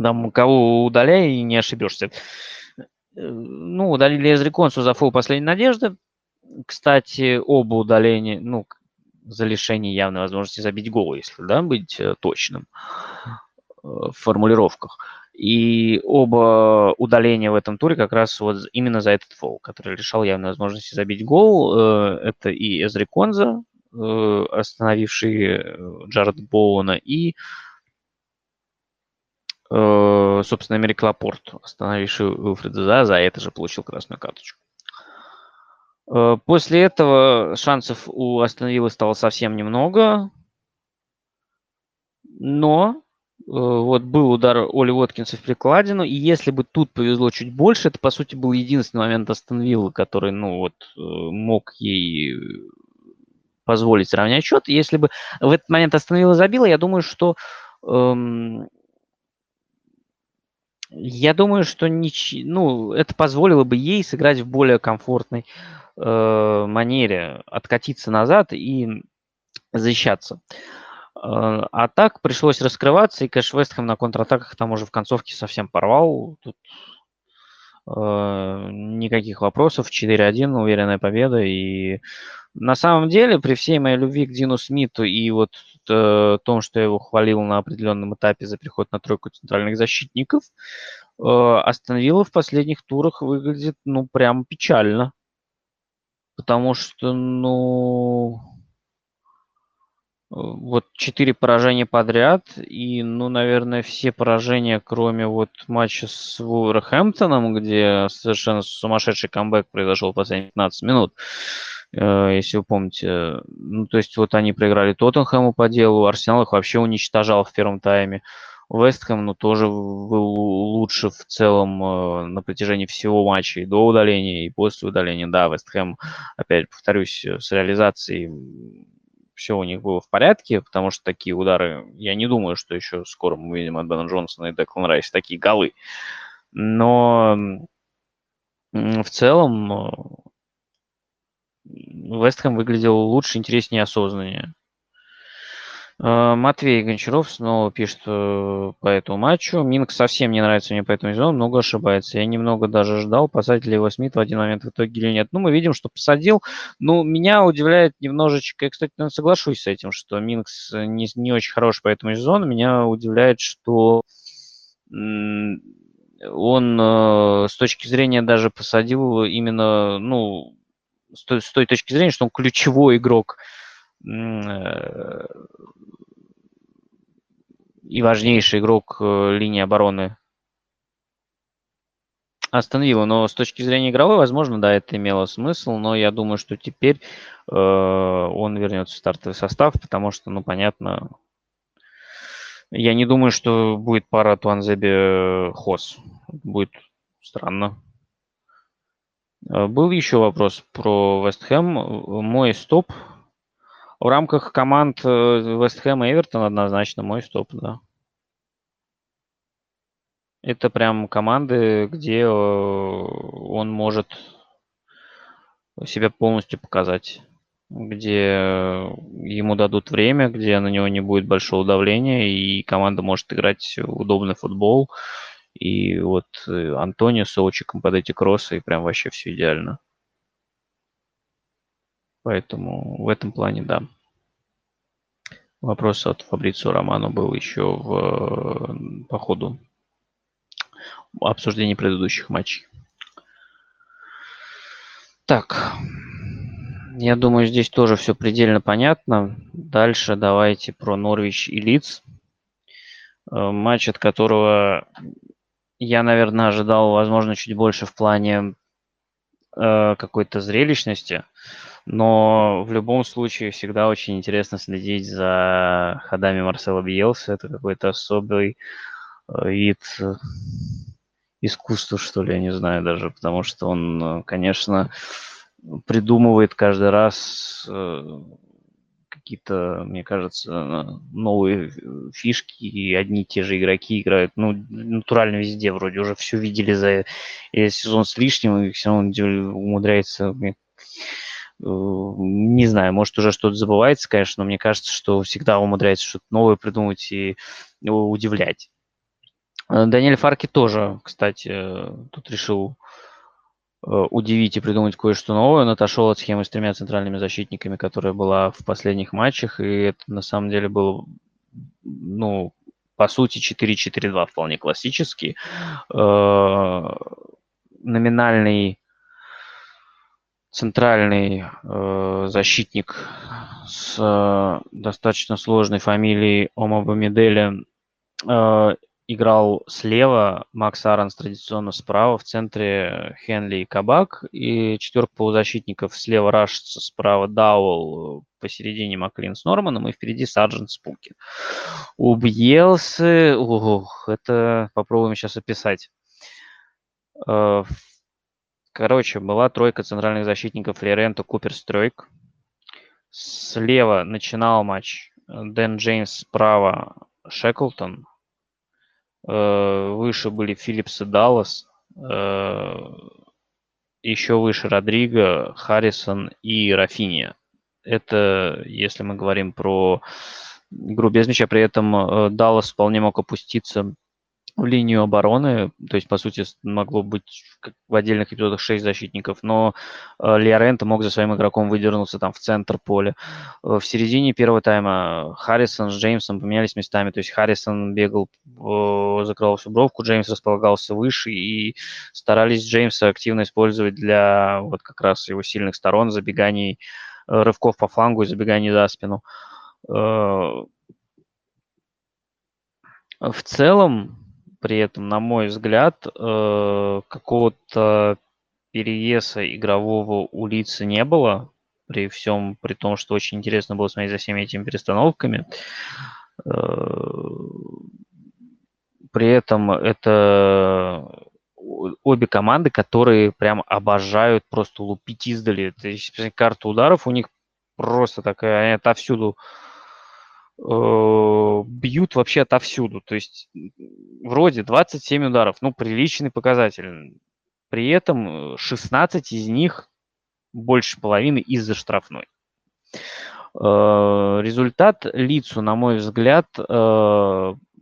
Там кого удаляй и не ошибешься. Э, ну, удалили Эзриконсу за фул последней надежды. Кстати, оба удаления, ну, за лишение явной возможности забить гол, если, да, быть э, точным э, в формулировках. И оба удаления в этом туре как раз вот именно за этот фол, который лишал явной возможности забить гол. Это и Эзри Конза, остановивший Джаред Боуна, и собственно, Америк Лапорт, остановивший Уилфреда за, за это же получил красную карточку. Э, после этого шансов у Астон Виллы стало совсем немного, но э, вот был удар Оли Уоткинса в прикладину, и если бы тут повезло чуть больше, это, по сути, был единственный момент Астон Виллы, который, ну, вот, мог ей позволить сравнять счет. Если бы в этот момент Астон Вилла забила, я думаю, что эм, я думаю, что нич... ну, это позволило бы ей сыграть в более комфортной э, манере, откатиться назад и защищаться. Э, а так пришлось раскрываться, и Кэш Вестхэм на контратаках там уже в концовке совсем порвал. Тут э, никаких вопросов. 4-1, уверенная победа. И на самом деле, при всей моей любви к Дину Смиту и вот э, том, что я его хвалил на определенном этапе за переход на тройку центральных защитников, э, Астон в последних турах выглядит, ну, прям печально. Потому что, ну, вот четыре поражения подряд, и, ну, наверное, все поражения, кроме вот матча с Вулверхэмптоном, где совершенно сумасшедший камбэк произошел в последние 15 минут, Э, если вы помните. Ну, то есть вот они проиграли Тоттенхэму по делу, Арсенал их вообще уничтожал в первом тайме. Вестхэм, ну, тоже был лучше в целом э, на протяжении всего матча, и до удаления, и после удаления. Да, Вестхэм, опять повторюсь, с реализацией все у них было в порядке, потому что такие удары, я не думаю, что еще скоро мы увидим от Бена Джонсона и Деклан Райс такие голы. Но в целом Вестхэм выглядел лучше, интереснее, осознаннее. Э, Матвей Гончаров снова пишет э, по этому матчу. Минк совсем не нравится мне по этому сезону, много ошибается. Я немного даже ждал, посадить ли его Смит в один момент в итоге или нет. Ну, мы видим, что посадил. Ну, меня удивляет немножечко, я, кстати, соглашусь с этим, что Минкс не, не очень хороший по этому сезону. Меня удивляет, что он э, с точки зрения даже посадил именно, ну, с той, с той точки зрения, что он ключевой игрок и важнейший игрок э, линии обороны Астон Вилла. Но с точки зрения игровой, возможно, да, это имело смысл, но я думаю, что теперь э, он вернется в стартовый состав, потому что, ну, понятно, я не думаю, что будет пара Туанзеби Хос. Будет странно. Э, был еще вопрос про Вестхэм. Мой стоп в рамках команд э, Вест Хэм и Эвертон однозначно мой стоп, да. Это прям команды, где э, он может себя полностью показать, где ему дадут время, где на него не будет большого давления, и команда может играть удобный футбол. И вот э, Антонио с Олчиком под эти кроссы, и прям вообще все идеально. Поэтому в этом плане да. Вопрос от Фабрицио Романо был еще в, по ходу обсуждения предыдущих матчей. Так, я думаю, здесь тоже все предельно понятно. Дальше давайте про Норвич и Лиц. Э, матч, от которого я, наверное, ожидал, возможно, чуть больше в плане э, какой-то зрелищности. Но в любом случае всегда очень интересно следить за ходами Марсела Биелса. Это какой-то особый э, вид э, искусства, что ли, я не знаю даже, потому что он, э, конечно, придумывает каждый раз какие-то, мне кажется, новые фишки, и одни и те же игроки играют, ну, натурально везде, вроде уже все видели за сезон с лишним, и все равно умудряется не знаю, может, уже что-то забывается, конечно, но мне кажется, что всегда умудряется что-то новое придумать и удивлять. Э, Даниэль Фарки тоже, кстати, тут решил э, удивить и придумать кое-что новое. Он отошел от схемы с тремя центральными защитниками, которая была в последних матчах, и это на самом деле было, ну, по сути, 4-4-2 вполне классический. Э, номинальный центральный э, защитник с э, достаточно сложной фамилией Омабамиделя э, играл слева, Макс Аронс традиционно справа, в центре Хенли и Кабак, и четверка полузащитников слева Рашица, справа Дауэлл, посередине Маклин с Норманом, и впереди Сарджент Спуки. У Бьелсы, ох, это попробуем сейчас описать. Э, Короче, была тройка центральных защитников Леренто, Купер, Стройк. Слева начинал матч Дэн Джеймс, справа Шеклтон. Э, выше были Филлипс и Даллас. Э, еще выше Родриго, Харрисон и Рафиния. Это если мы говорим про игру без мяча. При этом э, Даллас вполне мог опуститься линию обороны, то есть, по сути, могло быть в отдельных эпизодах 6 защитников, но э, Лиоренто мог за своим игроком выдернуться там в центр поля. Э, в середине первого тайма Харрисон с Джеймсом поменялись местами, то есть Харрисон бегал, э, закрывал всю бровку, Джеймс располагался выше, и старались Джеймса активно использовать для вот как раз его сильных сторон, забеганий, рывков по флангу и забеганий за спину. В целом, при этом, на мой взгляд, э, какого-то перевеса игрового у лица не было, при всем, при том, что очень интересно было смотреть за всеми этими перестановками. Э, при этом это обе команды, которые прям обожают просто лупить издали. То есть карта ударов у них просто такая, они отовсюду э, бьют вообще отовсюду. То есть вроде 27 ударов, ну, приличный показатель. При этом 16 из них больше половины из-за штрафной. Э, результат лицу, на мой взгляд, э,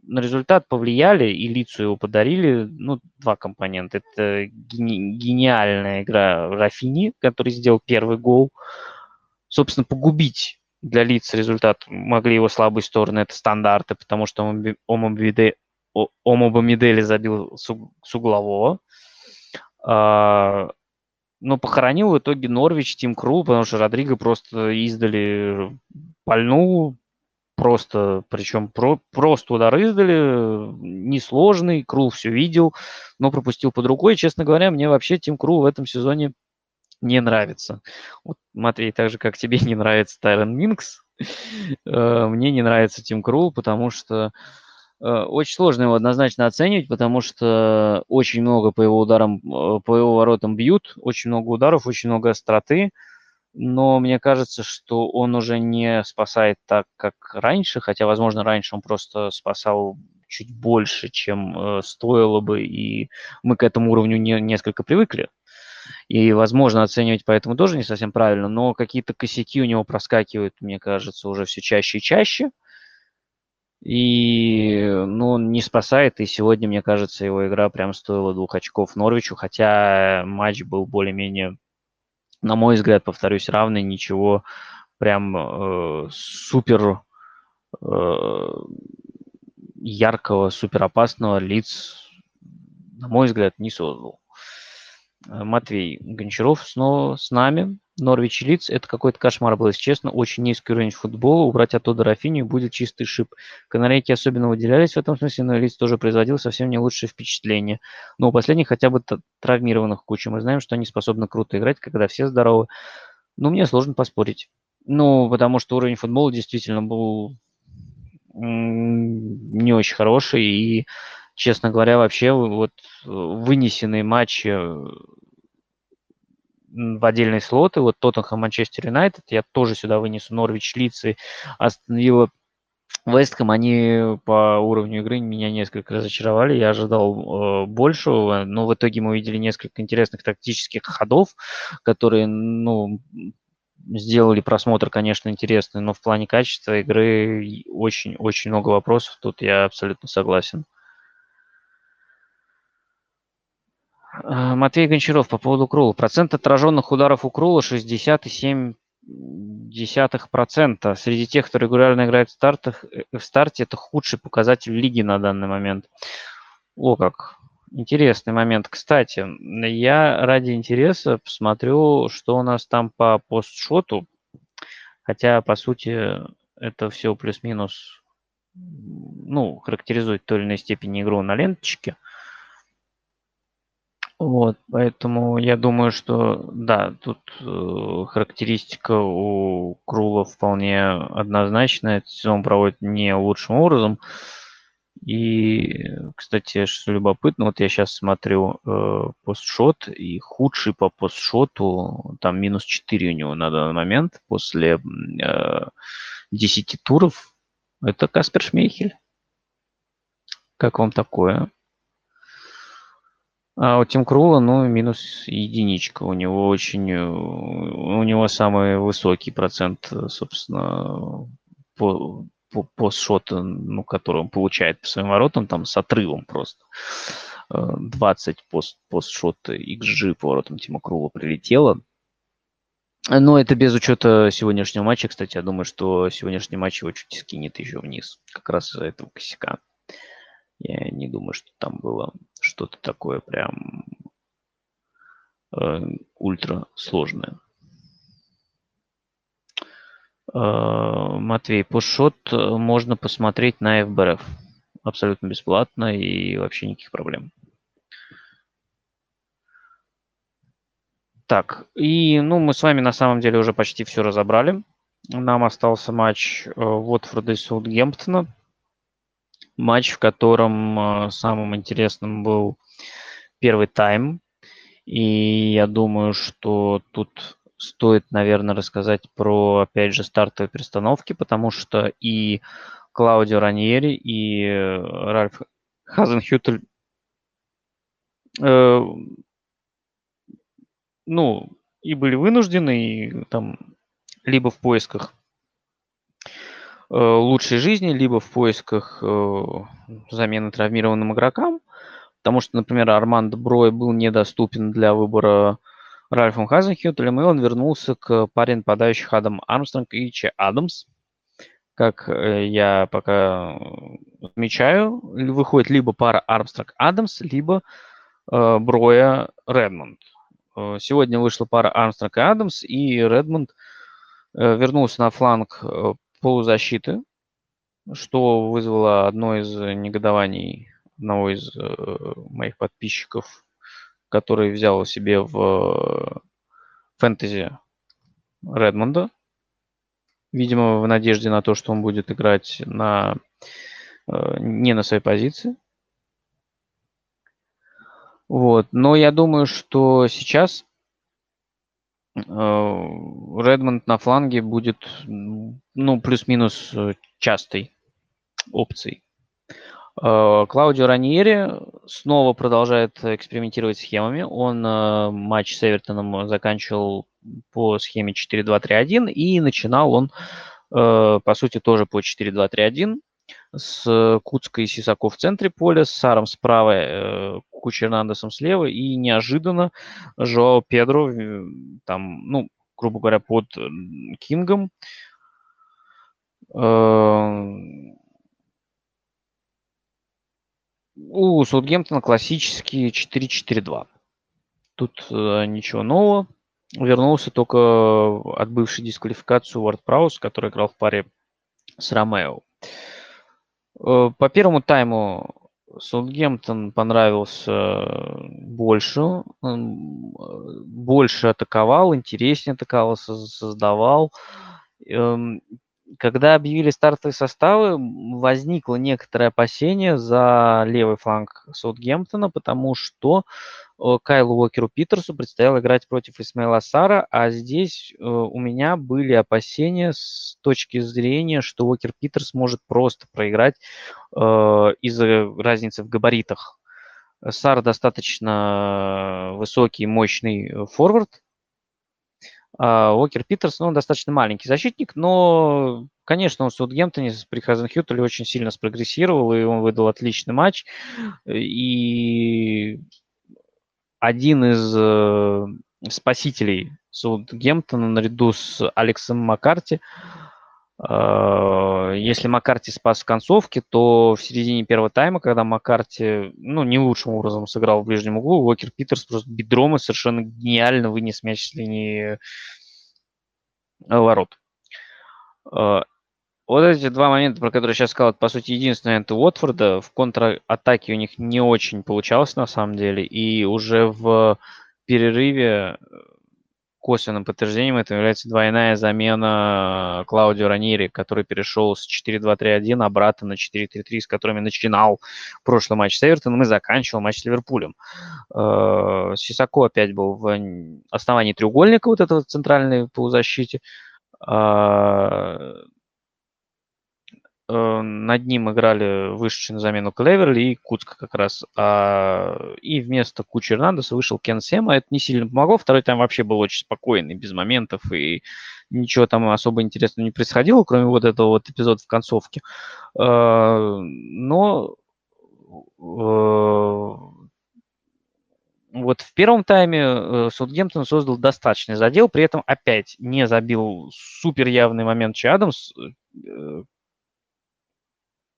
на результат повлияли и лицу его подарили, ну, два компонента. Это гени- гениальная игра Рафини, который сделал первый гол. Собственно, погубить для лиц результат могли его слабые стороны, это стандарты, потому что Омобамидели забил с углового. А, но похоронил в итоге Норвич, Тим Кру, потому что Родриго просто издали пальнул, просто, причем про, просто удар издали, несложный, Крул все видел, но пропустил под рукой. Честно говоря, мне вообще Тим Крул в этом сезоне не нравится. Вот, Матвей, так же, как тебе не нравится Тайрон Минкс, э, мне не нравится Тим Крул, потому что Э, очень сложно его однозначно оценивать, потому что очень много по его ударам, э, по его воротам бьют, очень много ударов, очень много остроты, но мне кажется, что он уже не спасает так, как раньше, хотя, возможно, раньше он просто спасал чуть больше, чем э, стоило бы, и мы к этому уровню не, несколько привыкли. И, возможно, оценивать поэтому тоже не совсем правильно, но какие-то косяки у него проскакивают, мне кажется, уже все чаще и чаще – и, ну, не спасает, и сегодня, мне кажется, его игра прям стоила двух очков Норвичу, хотя матч был более-менее, на мой взгляд, повторюсь, равный, ничего прям э, супер э, яркого, супер опасного лиц, на мой взгляд, не создал. Э, Матвей Гончаров снова с нами. Норвич Лиц – это какой-то кошмар был, если честно. Очень низкий уровень футбола. Убрать оттуда Рафинию будет чистый шип. Канарейки особенно выделялись в этом смысле, но Лиц тоже производил совсем не лучшее впечатление. Но у последних хотя бы травмированных куча. Мы знаем, что они способны круто играть, когда все здоровы. Ну, мне сложно поспорить. Ну, потому что уровень футбола действительно был не очень хороший. И, честно говоря, вообще вот вынесенные матчи в отдельные слоты. Вот Тоттенхэм, Манчестер Юнайтед, я тоже сюда вынесу Норвич, Лиц остановила Вестхэм, они по уровню игры меня несколько разочаровали. Я ожидал э, большего, но в итоге мы увидели несколько интересных тактических ходов, которые, ну, сделали просмотр, конечно, интересный, но в плане качества игры очень-очень много вопросов. Тут я абсолютно согласен. А, Матвей Гончаров по поводу Крула. Процент отраженных ударов у Крула 67 десятых процента. Среди тех, кто регулярно играет в, стартах, э, в старте, это худший показатель лиги на данный момент. О, как. Интересный момент. Кстати, я ради интереса посмотрю, что у нас там по постшоту. Хотя, по сути, это все плюс-минус, ну, характеризует в той или иной степени игру на ленточке. Вот, поэтому я думаю, что да, тут э, характеристика у Крула вполне однозначная. Этот сезон проводит не лучшим образом. И, кстати, что любопытно, вот я сейчас смотрю э, постшот, и худший по постшоту, там минус 4 у него на данный момент после э, 10 туров, это Каспер Шмейхель. Как вам такое? А у Тим Крула, ну, минус единичка. У него очень... Э, у него самый высокий процент, собственно, по, по, по шоту, ну, который он получает по своим воротам, там с отрывом просто. 20 пост, постшота XG по воротам Тима Крула прилетело. Но это без учета сегодняшнего матча. Кстати, я думаю, что сегодняшний матч его чуть скинет еще вниз. Как раз из-за этого косяка. Я не думаю, что там было что-то такое прям э, ультра сложное. Э, Матвей, пушот э, можно посмотреть на FBRF. Абсолютно бесплатно и вообще никаких проблем. Так, и ну, мы с вами на самом деле уже почти все разобрали. Нам остался матч Уотфорда и Саутгемптона матч, в котором э, самым интересным был первый тайм. И я думаю, что тут стоит, наверное, рассказать про, опять же, стартовые перестановки, потому что и Клаудио Раньери, и Ральф Хазенхютель э, ну, и были вынуждены, и там либо в поисках э, лучшей жизни, либо в поисках э, замены травмированным игрокам, потому что, например, Армандо Брой был недоступен для выбора Ральфом Хазенхютелем, и он вернулся к паре нападающих Адам Армстронг и Че Адамс. Как э, я пока отмечаю, выходит либо пара Армстронг Адамс, либо э, Броя Редмонд. Э, сегодня вышла пара Армстронг и Адамс, и Редмонд э, вернулся на фланг э, полузащиты, что вызвало одно из негодований одного из моих подписчиков, который взял себе в фэнтези Редмонда. Видимо, в надежде на то, что он будет играть на, не на своей позиции. Вот. Но я думаю, что сейчас э, Редмонд на фланге будет, ну, плюс-минус э, частой опцией. Э, Клаудио Раньери снова продолжает экспериментировать схемами. Он матч с Эвертоном заканчивал по схеме 4-2-3-1 и начинал он, по сути, тоже по 4-2-3-1 с Куцкой и Сисако в центре поля, с Саром справа, Куча Эрнандесом слева, и неожиданно Жоао Педро, э, там, ну, грубо говоря, под Кингом, э, у Саутгемптона классический 4-4-2. Тут э, ничего нового. Вернулся только отбывший дисквалификацию Уорд Праус, который играл в паре с Ромео. Э, по первому тайму Саутгемптон понравился больше, больше атаковал, интереснее атаковал, создавал. Когда объявили стартовые составы, возникло некоторое опасение за левый фланг Саутгемптона, потому что Э, Кайлу Уокеру Питерсу предстояло играть против Исмаила Сара, а здесь э, у меня были опасения с точки зрения, что Уокер Питерс может просто проиграть э, из-за разницы в габаритах. Сар достаточно высокий, мощный форвард, Уокер Питерс, ну, он достаточно маленький защитник, но, конечно, он в Саутгемптоне при Хазенхютеле очень сильно спрогрессировал, и он выдал отличный матч. И один из э, спасителей Саутгемптона наряду с Алексом Маккарти. Э, если Маккарти спас в концовке, то в середине первого тайма, когда Маккарти ну, не лучшим образом сыграл в ближнем углу, Уокер Питерс просто бедром и совершенно гениально вынес мяч с линии ворот. Э, вот эти два момента, про которые сейчас сказал, это, по сути, единственный момент Уотфорда. В контратаке у них не очень получалось, на самом деле. И уже в перерыве э, косвенным подтверждением этого является двойная замена Клаудио Раньери, который перешел с 4-2-3-1 обратно на 4-3-3, с которыми начинал прошлый матч с Эвертоном и заканчивал матч с Ливерпулем. Э, Сисако опять был в основании треугольника вот этого центральной полузащиты. Э, над ним играли вышедший на замену Клеверли и Куцка как раз. А, и вместо Кучи Эрнандеса вышел Кен Сема. Это не сильно помогло. Второй тайм вообще был очень спокойный, без моментов. И ничего там особо интересного не происходило, кроме вот этого вот эпизода в концовке. А, но э, вот в первом тайме э, Саутгемптон создал достаточный задел, при этом опять не забил супер явный момент Чи Адамс,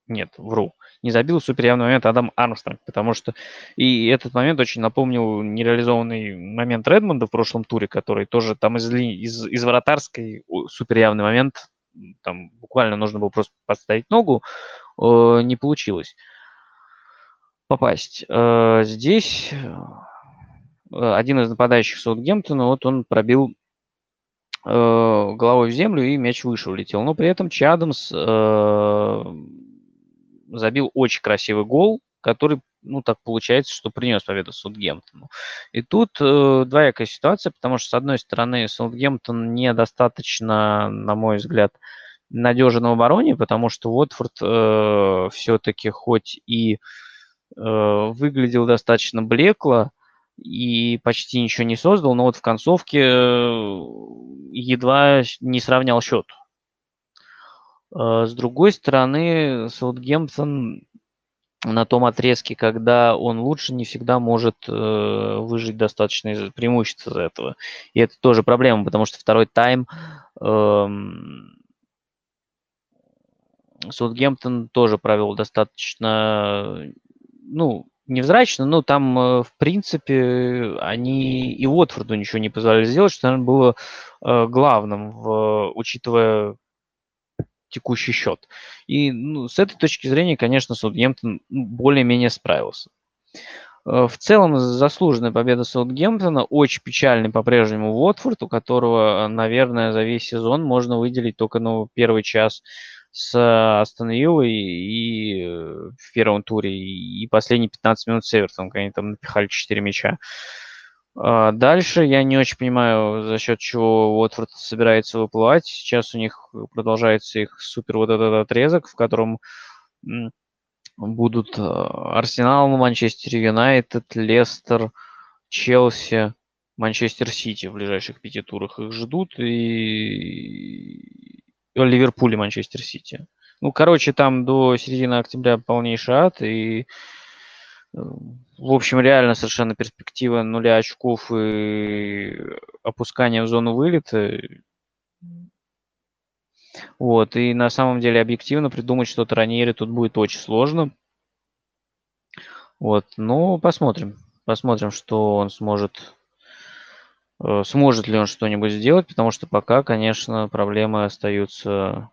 нет, вру. Не забил суперявный момент Адам Армстронг, потому что и этот момент очень напомнил нереализованный момент Редмонда в прошлом туре, который тоже там из, из, из вратарской суперявный момент, там буквально нужно было просто подставить ногу, э, не получилось попасть. Э, здесь э, один из нападающих Саутгемптона, вот он пробил э, головой в землю и мяч выше улетел. Но при этом Чадамс э, забил очень красивый гол, который, ну, так получается, что принес победу Саутгемптону. И тут э, двоякая ситуация, потому что, с одной стороны, Саутгемптон недостаточно, на мой взгляд, надежен в обороне, потому что Уотфорд э, все-таки хоть и э, выглядел достаточно блекло и почти ничего не создал, но вот в концовке э, едва не сравнял счет. Э, с другой стороны, Саутгемптон на том отрезке, когда он лучше, не всегда может э, выжить достаточное преимущество из этого. И это тоже проблема, потому что второй тайм э, Саутгемптон тоже провел достаточно, ну, невзрачно, но там, э, в принципе, они и Уотфорду ничего не позволяли сделать, что, наверное, было э, главным, в, учитывая текущий счет. И ну, с этой точки зрения, конечно, Саутгемптон более-менее справился. Э, в целом заслуженная победа Саутгемптона. Очень печальный по-прежнему Уотфорд, у которого, наверное, за весь сезон можно выделить только ну, первый час с Астон Виллой и э, в первом туре, и последние 15 минут с Эвертоном, когда они там напихали 4 мяча. Дальше я не очень понимаю, за счет чего Уотфорд собирается выплывать. Сейчас у них продолжается их супер вот этот отрезок, в котором будут а, Арсенал, Манчестер Юнайтед, Лестер, Челси, Манчестер Сити в ближайших пяти турах их ждут, и Ливерпуль и Манчестер Сити. Ну, короче, там до середины октября полнейший ад, и в общем, реально совершенно перспектива нуля очков и опускания в зону вылета. Вот, и на самом деле объективно придумать что-то Раньери тут будет очень сложно. Вот, ну, посмотрим. Посмотрим, что он сможет, э, сможет ли он что-нибудь сделать, потому что пока, конечно, проблемы остаются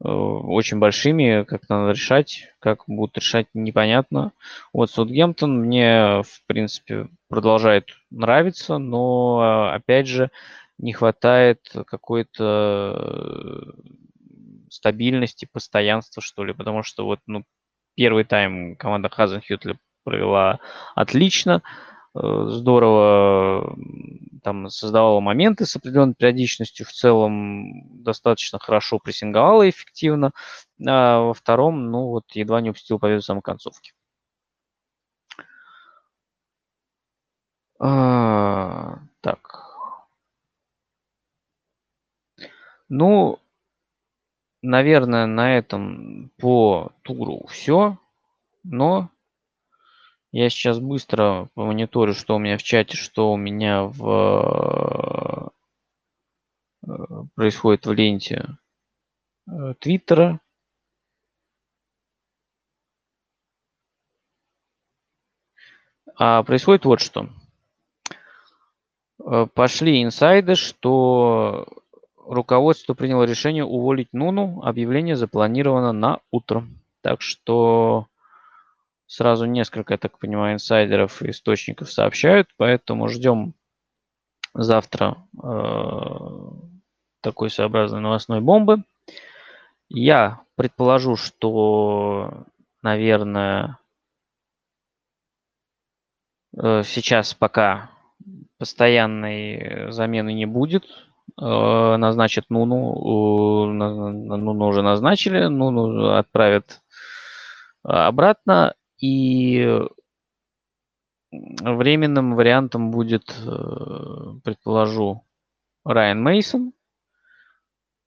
очень большими, как надо решать, как будут решать, непонятно. Вот Саутгемптон мне, в принципе, продолжает нравиться, но, опять же, не хватает какой-то э, стабильности, постоянства, что ли, потому что вот, ну, первый тайм команда Хазенхютля провела отлично, Э, здорово там создавала моменты с определенной периодичностью, в целом достаточно хорошо прессинговала эффективно, а во втором, ну вот, едва не упустил победу в самой концовке. А, так. Ну, наверное, на этом по туру все, но я сейчас быстро мониторю, что у меня в чате, что у меня в э, происходит в ленте э, Твиттера. А происходит вот что. Э, пошли инсайды, что руководство приняло решение уволить Нуну. Объявление запланировано на утро. Так что сразу несколько, я так понимаю, инсайдеров и источников сообщают, поэтому ждем завтра э, такой своеобразной новостной бомбы. Я предположу, что, наверное, э, сейчас пока постоянной замены не будет. Э, назначат Нуну, э, Нуну уже назначили, Нуну отправят обратно. И временным вариантом будет, э, предположу, Райан Мейсон,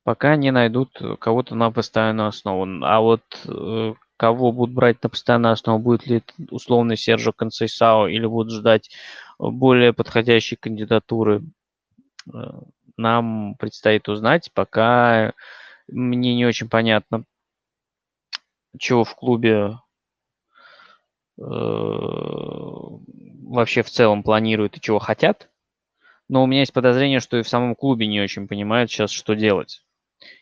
пока не найдут кого-то на постоянную основу. А вот э, кого будут брать на постоянную основу, будет ли это условный Сержо Консейсао или будут ждать более подходящей кандидатуры, э, нам предстоит узнать. Пока мне не очень понятно, чего в клубе Э, вообще в целом планируют и чего хотят. Но у меня есть подозрение, что и в самом клубе не очень понимают сейчас, что делать.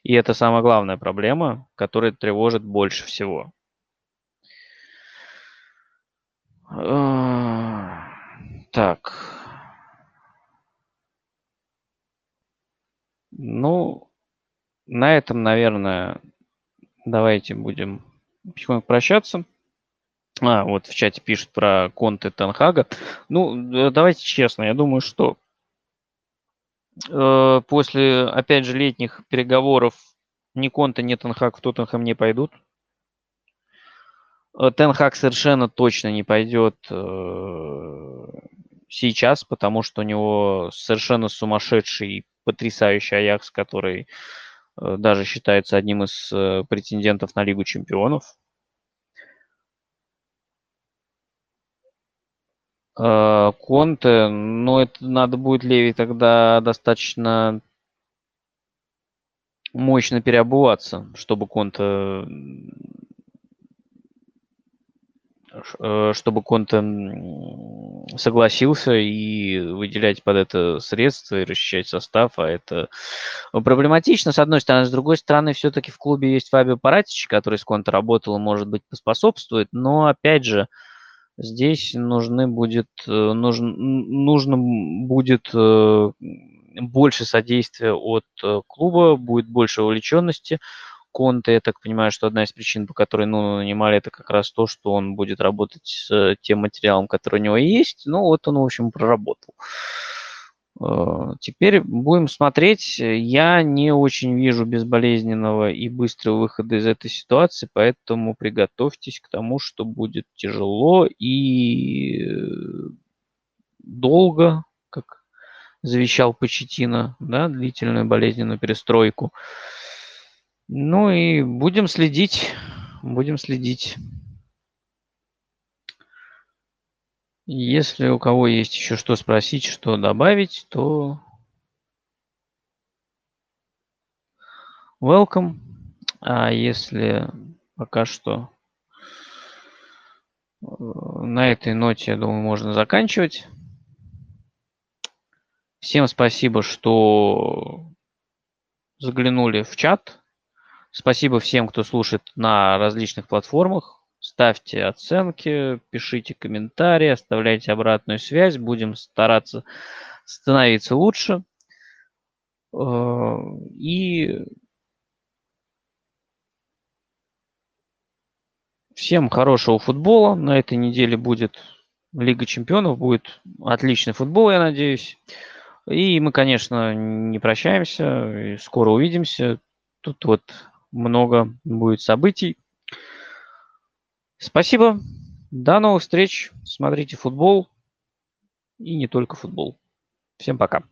И это самая главная проблема, которая тревожит больше всего. Так. Ну, на этом, наверное, давайте будем потихоньку прощаться. А, вот в чате пишут про Конте Танхага. Ну, давайте честно, я думаю, что э, после, опять же, летних переговоров ни Конте, ни Танхаг в Тоттенхэм не пойдут. Э, Тенхак совершенно точно не пойдет э, сейчас, потому что у него совершенно сумасшедший, потрясающий Аякс, который э, даже считается одним из претендентов на Лигу чемпионов. Конте, ну это надо будет Леви тогда достаточно мощно переобуваться, чтобы Конте Э, чтобы Конте согласился и выделять под это средства и расчищать состав, а это проблематично, с одной стороны. С другой стороны, все-таки в клубе есть Фабио Паратич, который с Конте работал может быть, поспособствует, но, опять же, здесь нужны будет, э, нужно, нужно будет э, больше содействия от клуба, будет больше увлеченности, Конте, я так понимаю, что одна из причин, по которой ну, нанимали, это как раз то, что он будет работать с тем материалом, который у него есть. Ну, вот он, в общем, проработал. Э, теперь будем смотреть. Я не очень вижу безболезненного и быстрого выхода из этой ситуации, поэтому приготовьтесь к тому, что будет тяжело и долго, как завещал Почетина, да, длительную болезненную перестройку. Ну и будем следить, будем следить. Если у кого есть еще что спросить, что добавить, то welcome. А если пока что э, на этой ноте, я думаю, можно заканчивать. Всем спасибо, что заглянули в чат. Спасибо всем, кто слушает на различных платформах. Ставьте оценки, пишите комментарии, оставляйте обратную связь. Будем стараться становиться лучше. Э, и всем хорошего футбола. На этой неделе будет Лига чемпионов, будет отличный футбол, я надеюсь. И мы, конечно, не прощаемся, скоро увидимся. Тут вот много будет событий. Спасибо. До новых встреч. Смотрите футбол. И не только футбол. Всем пока.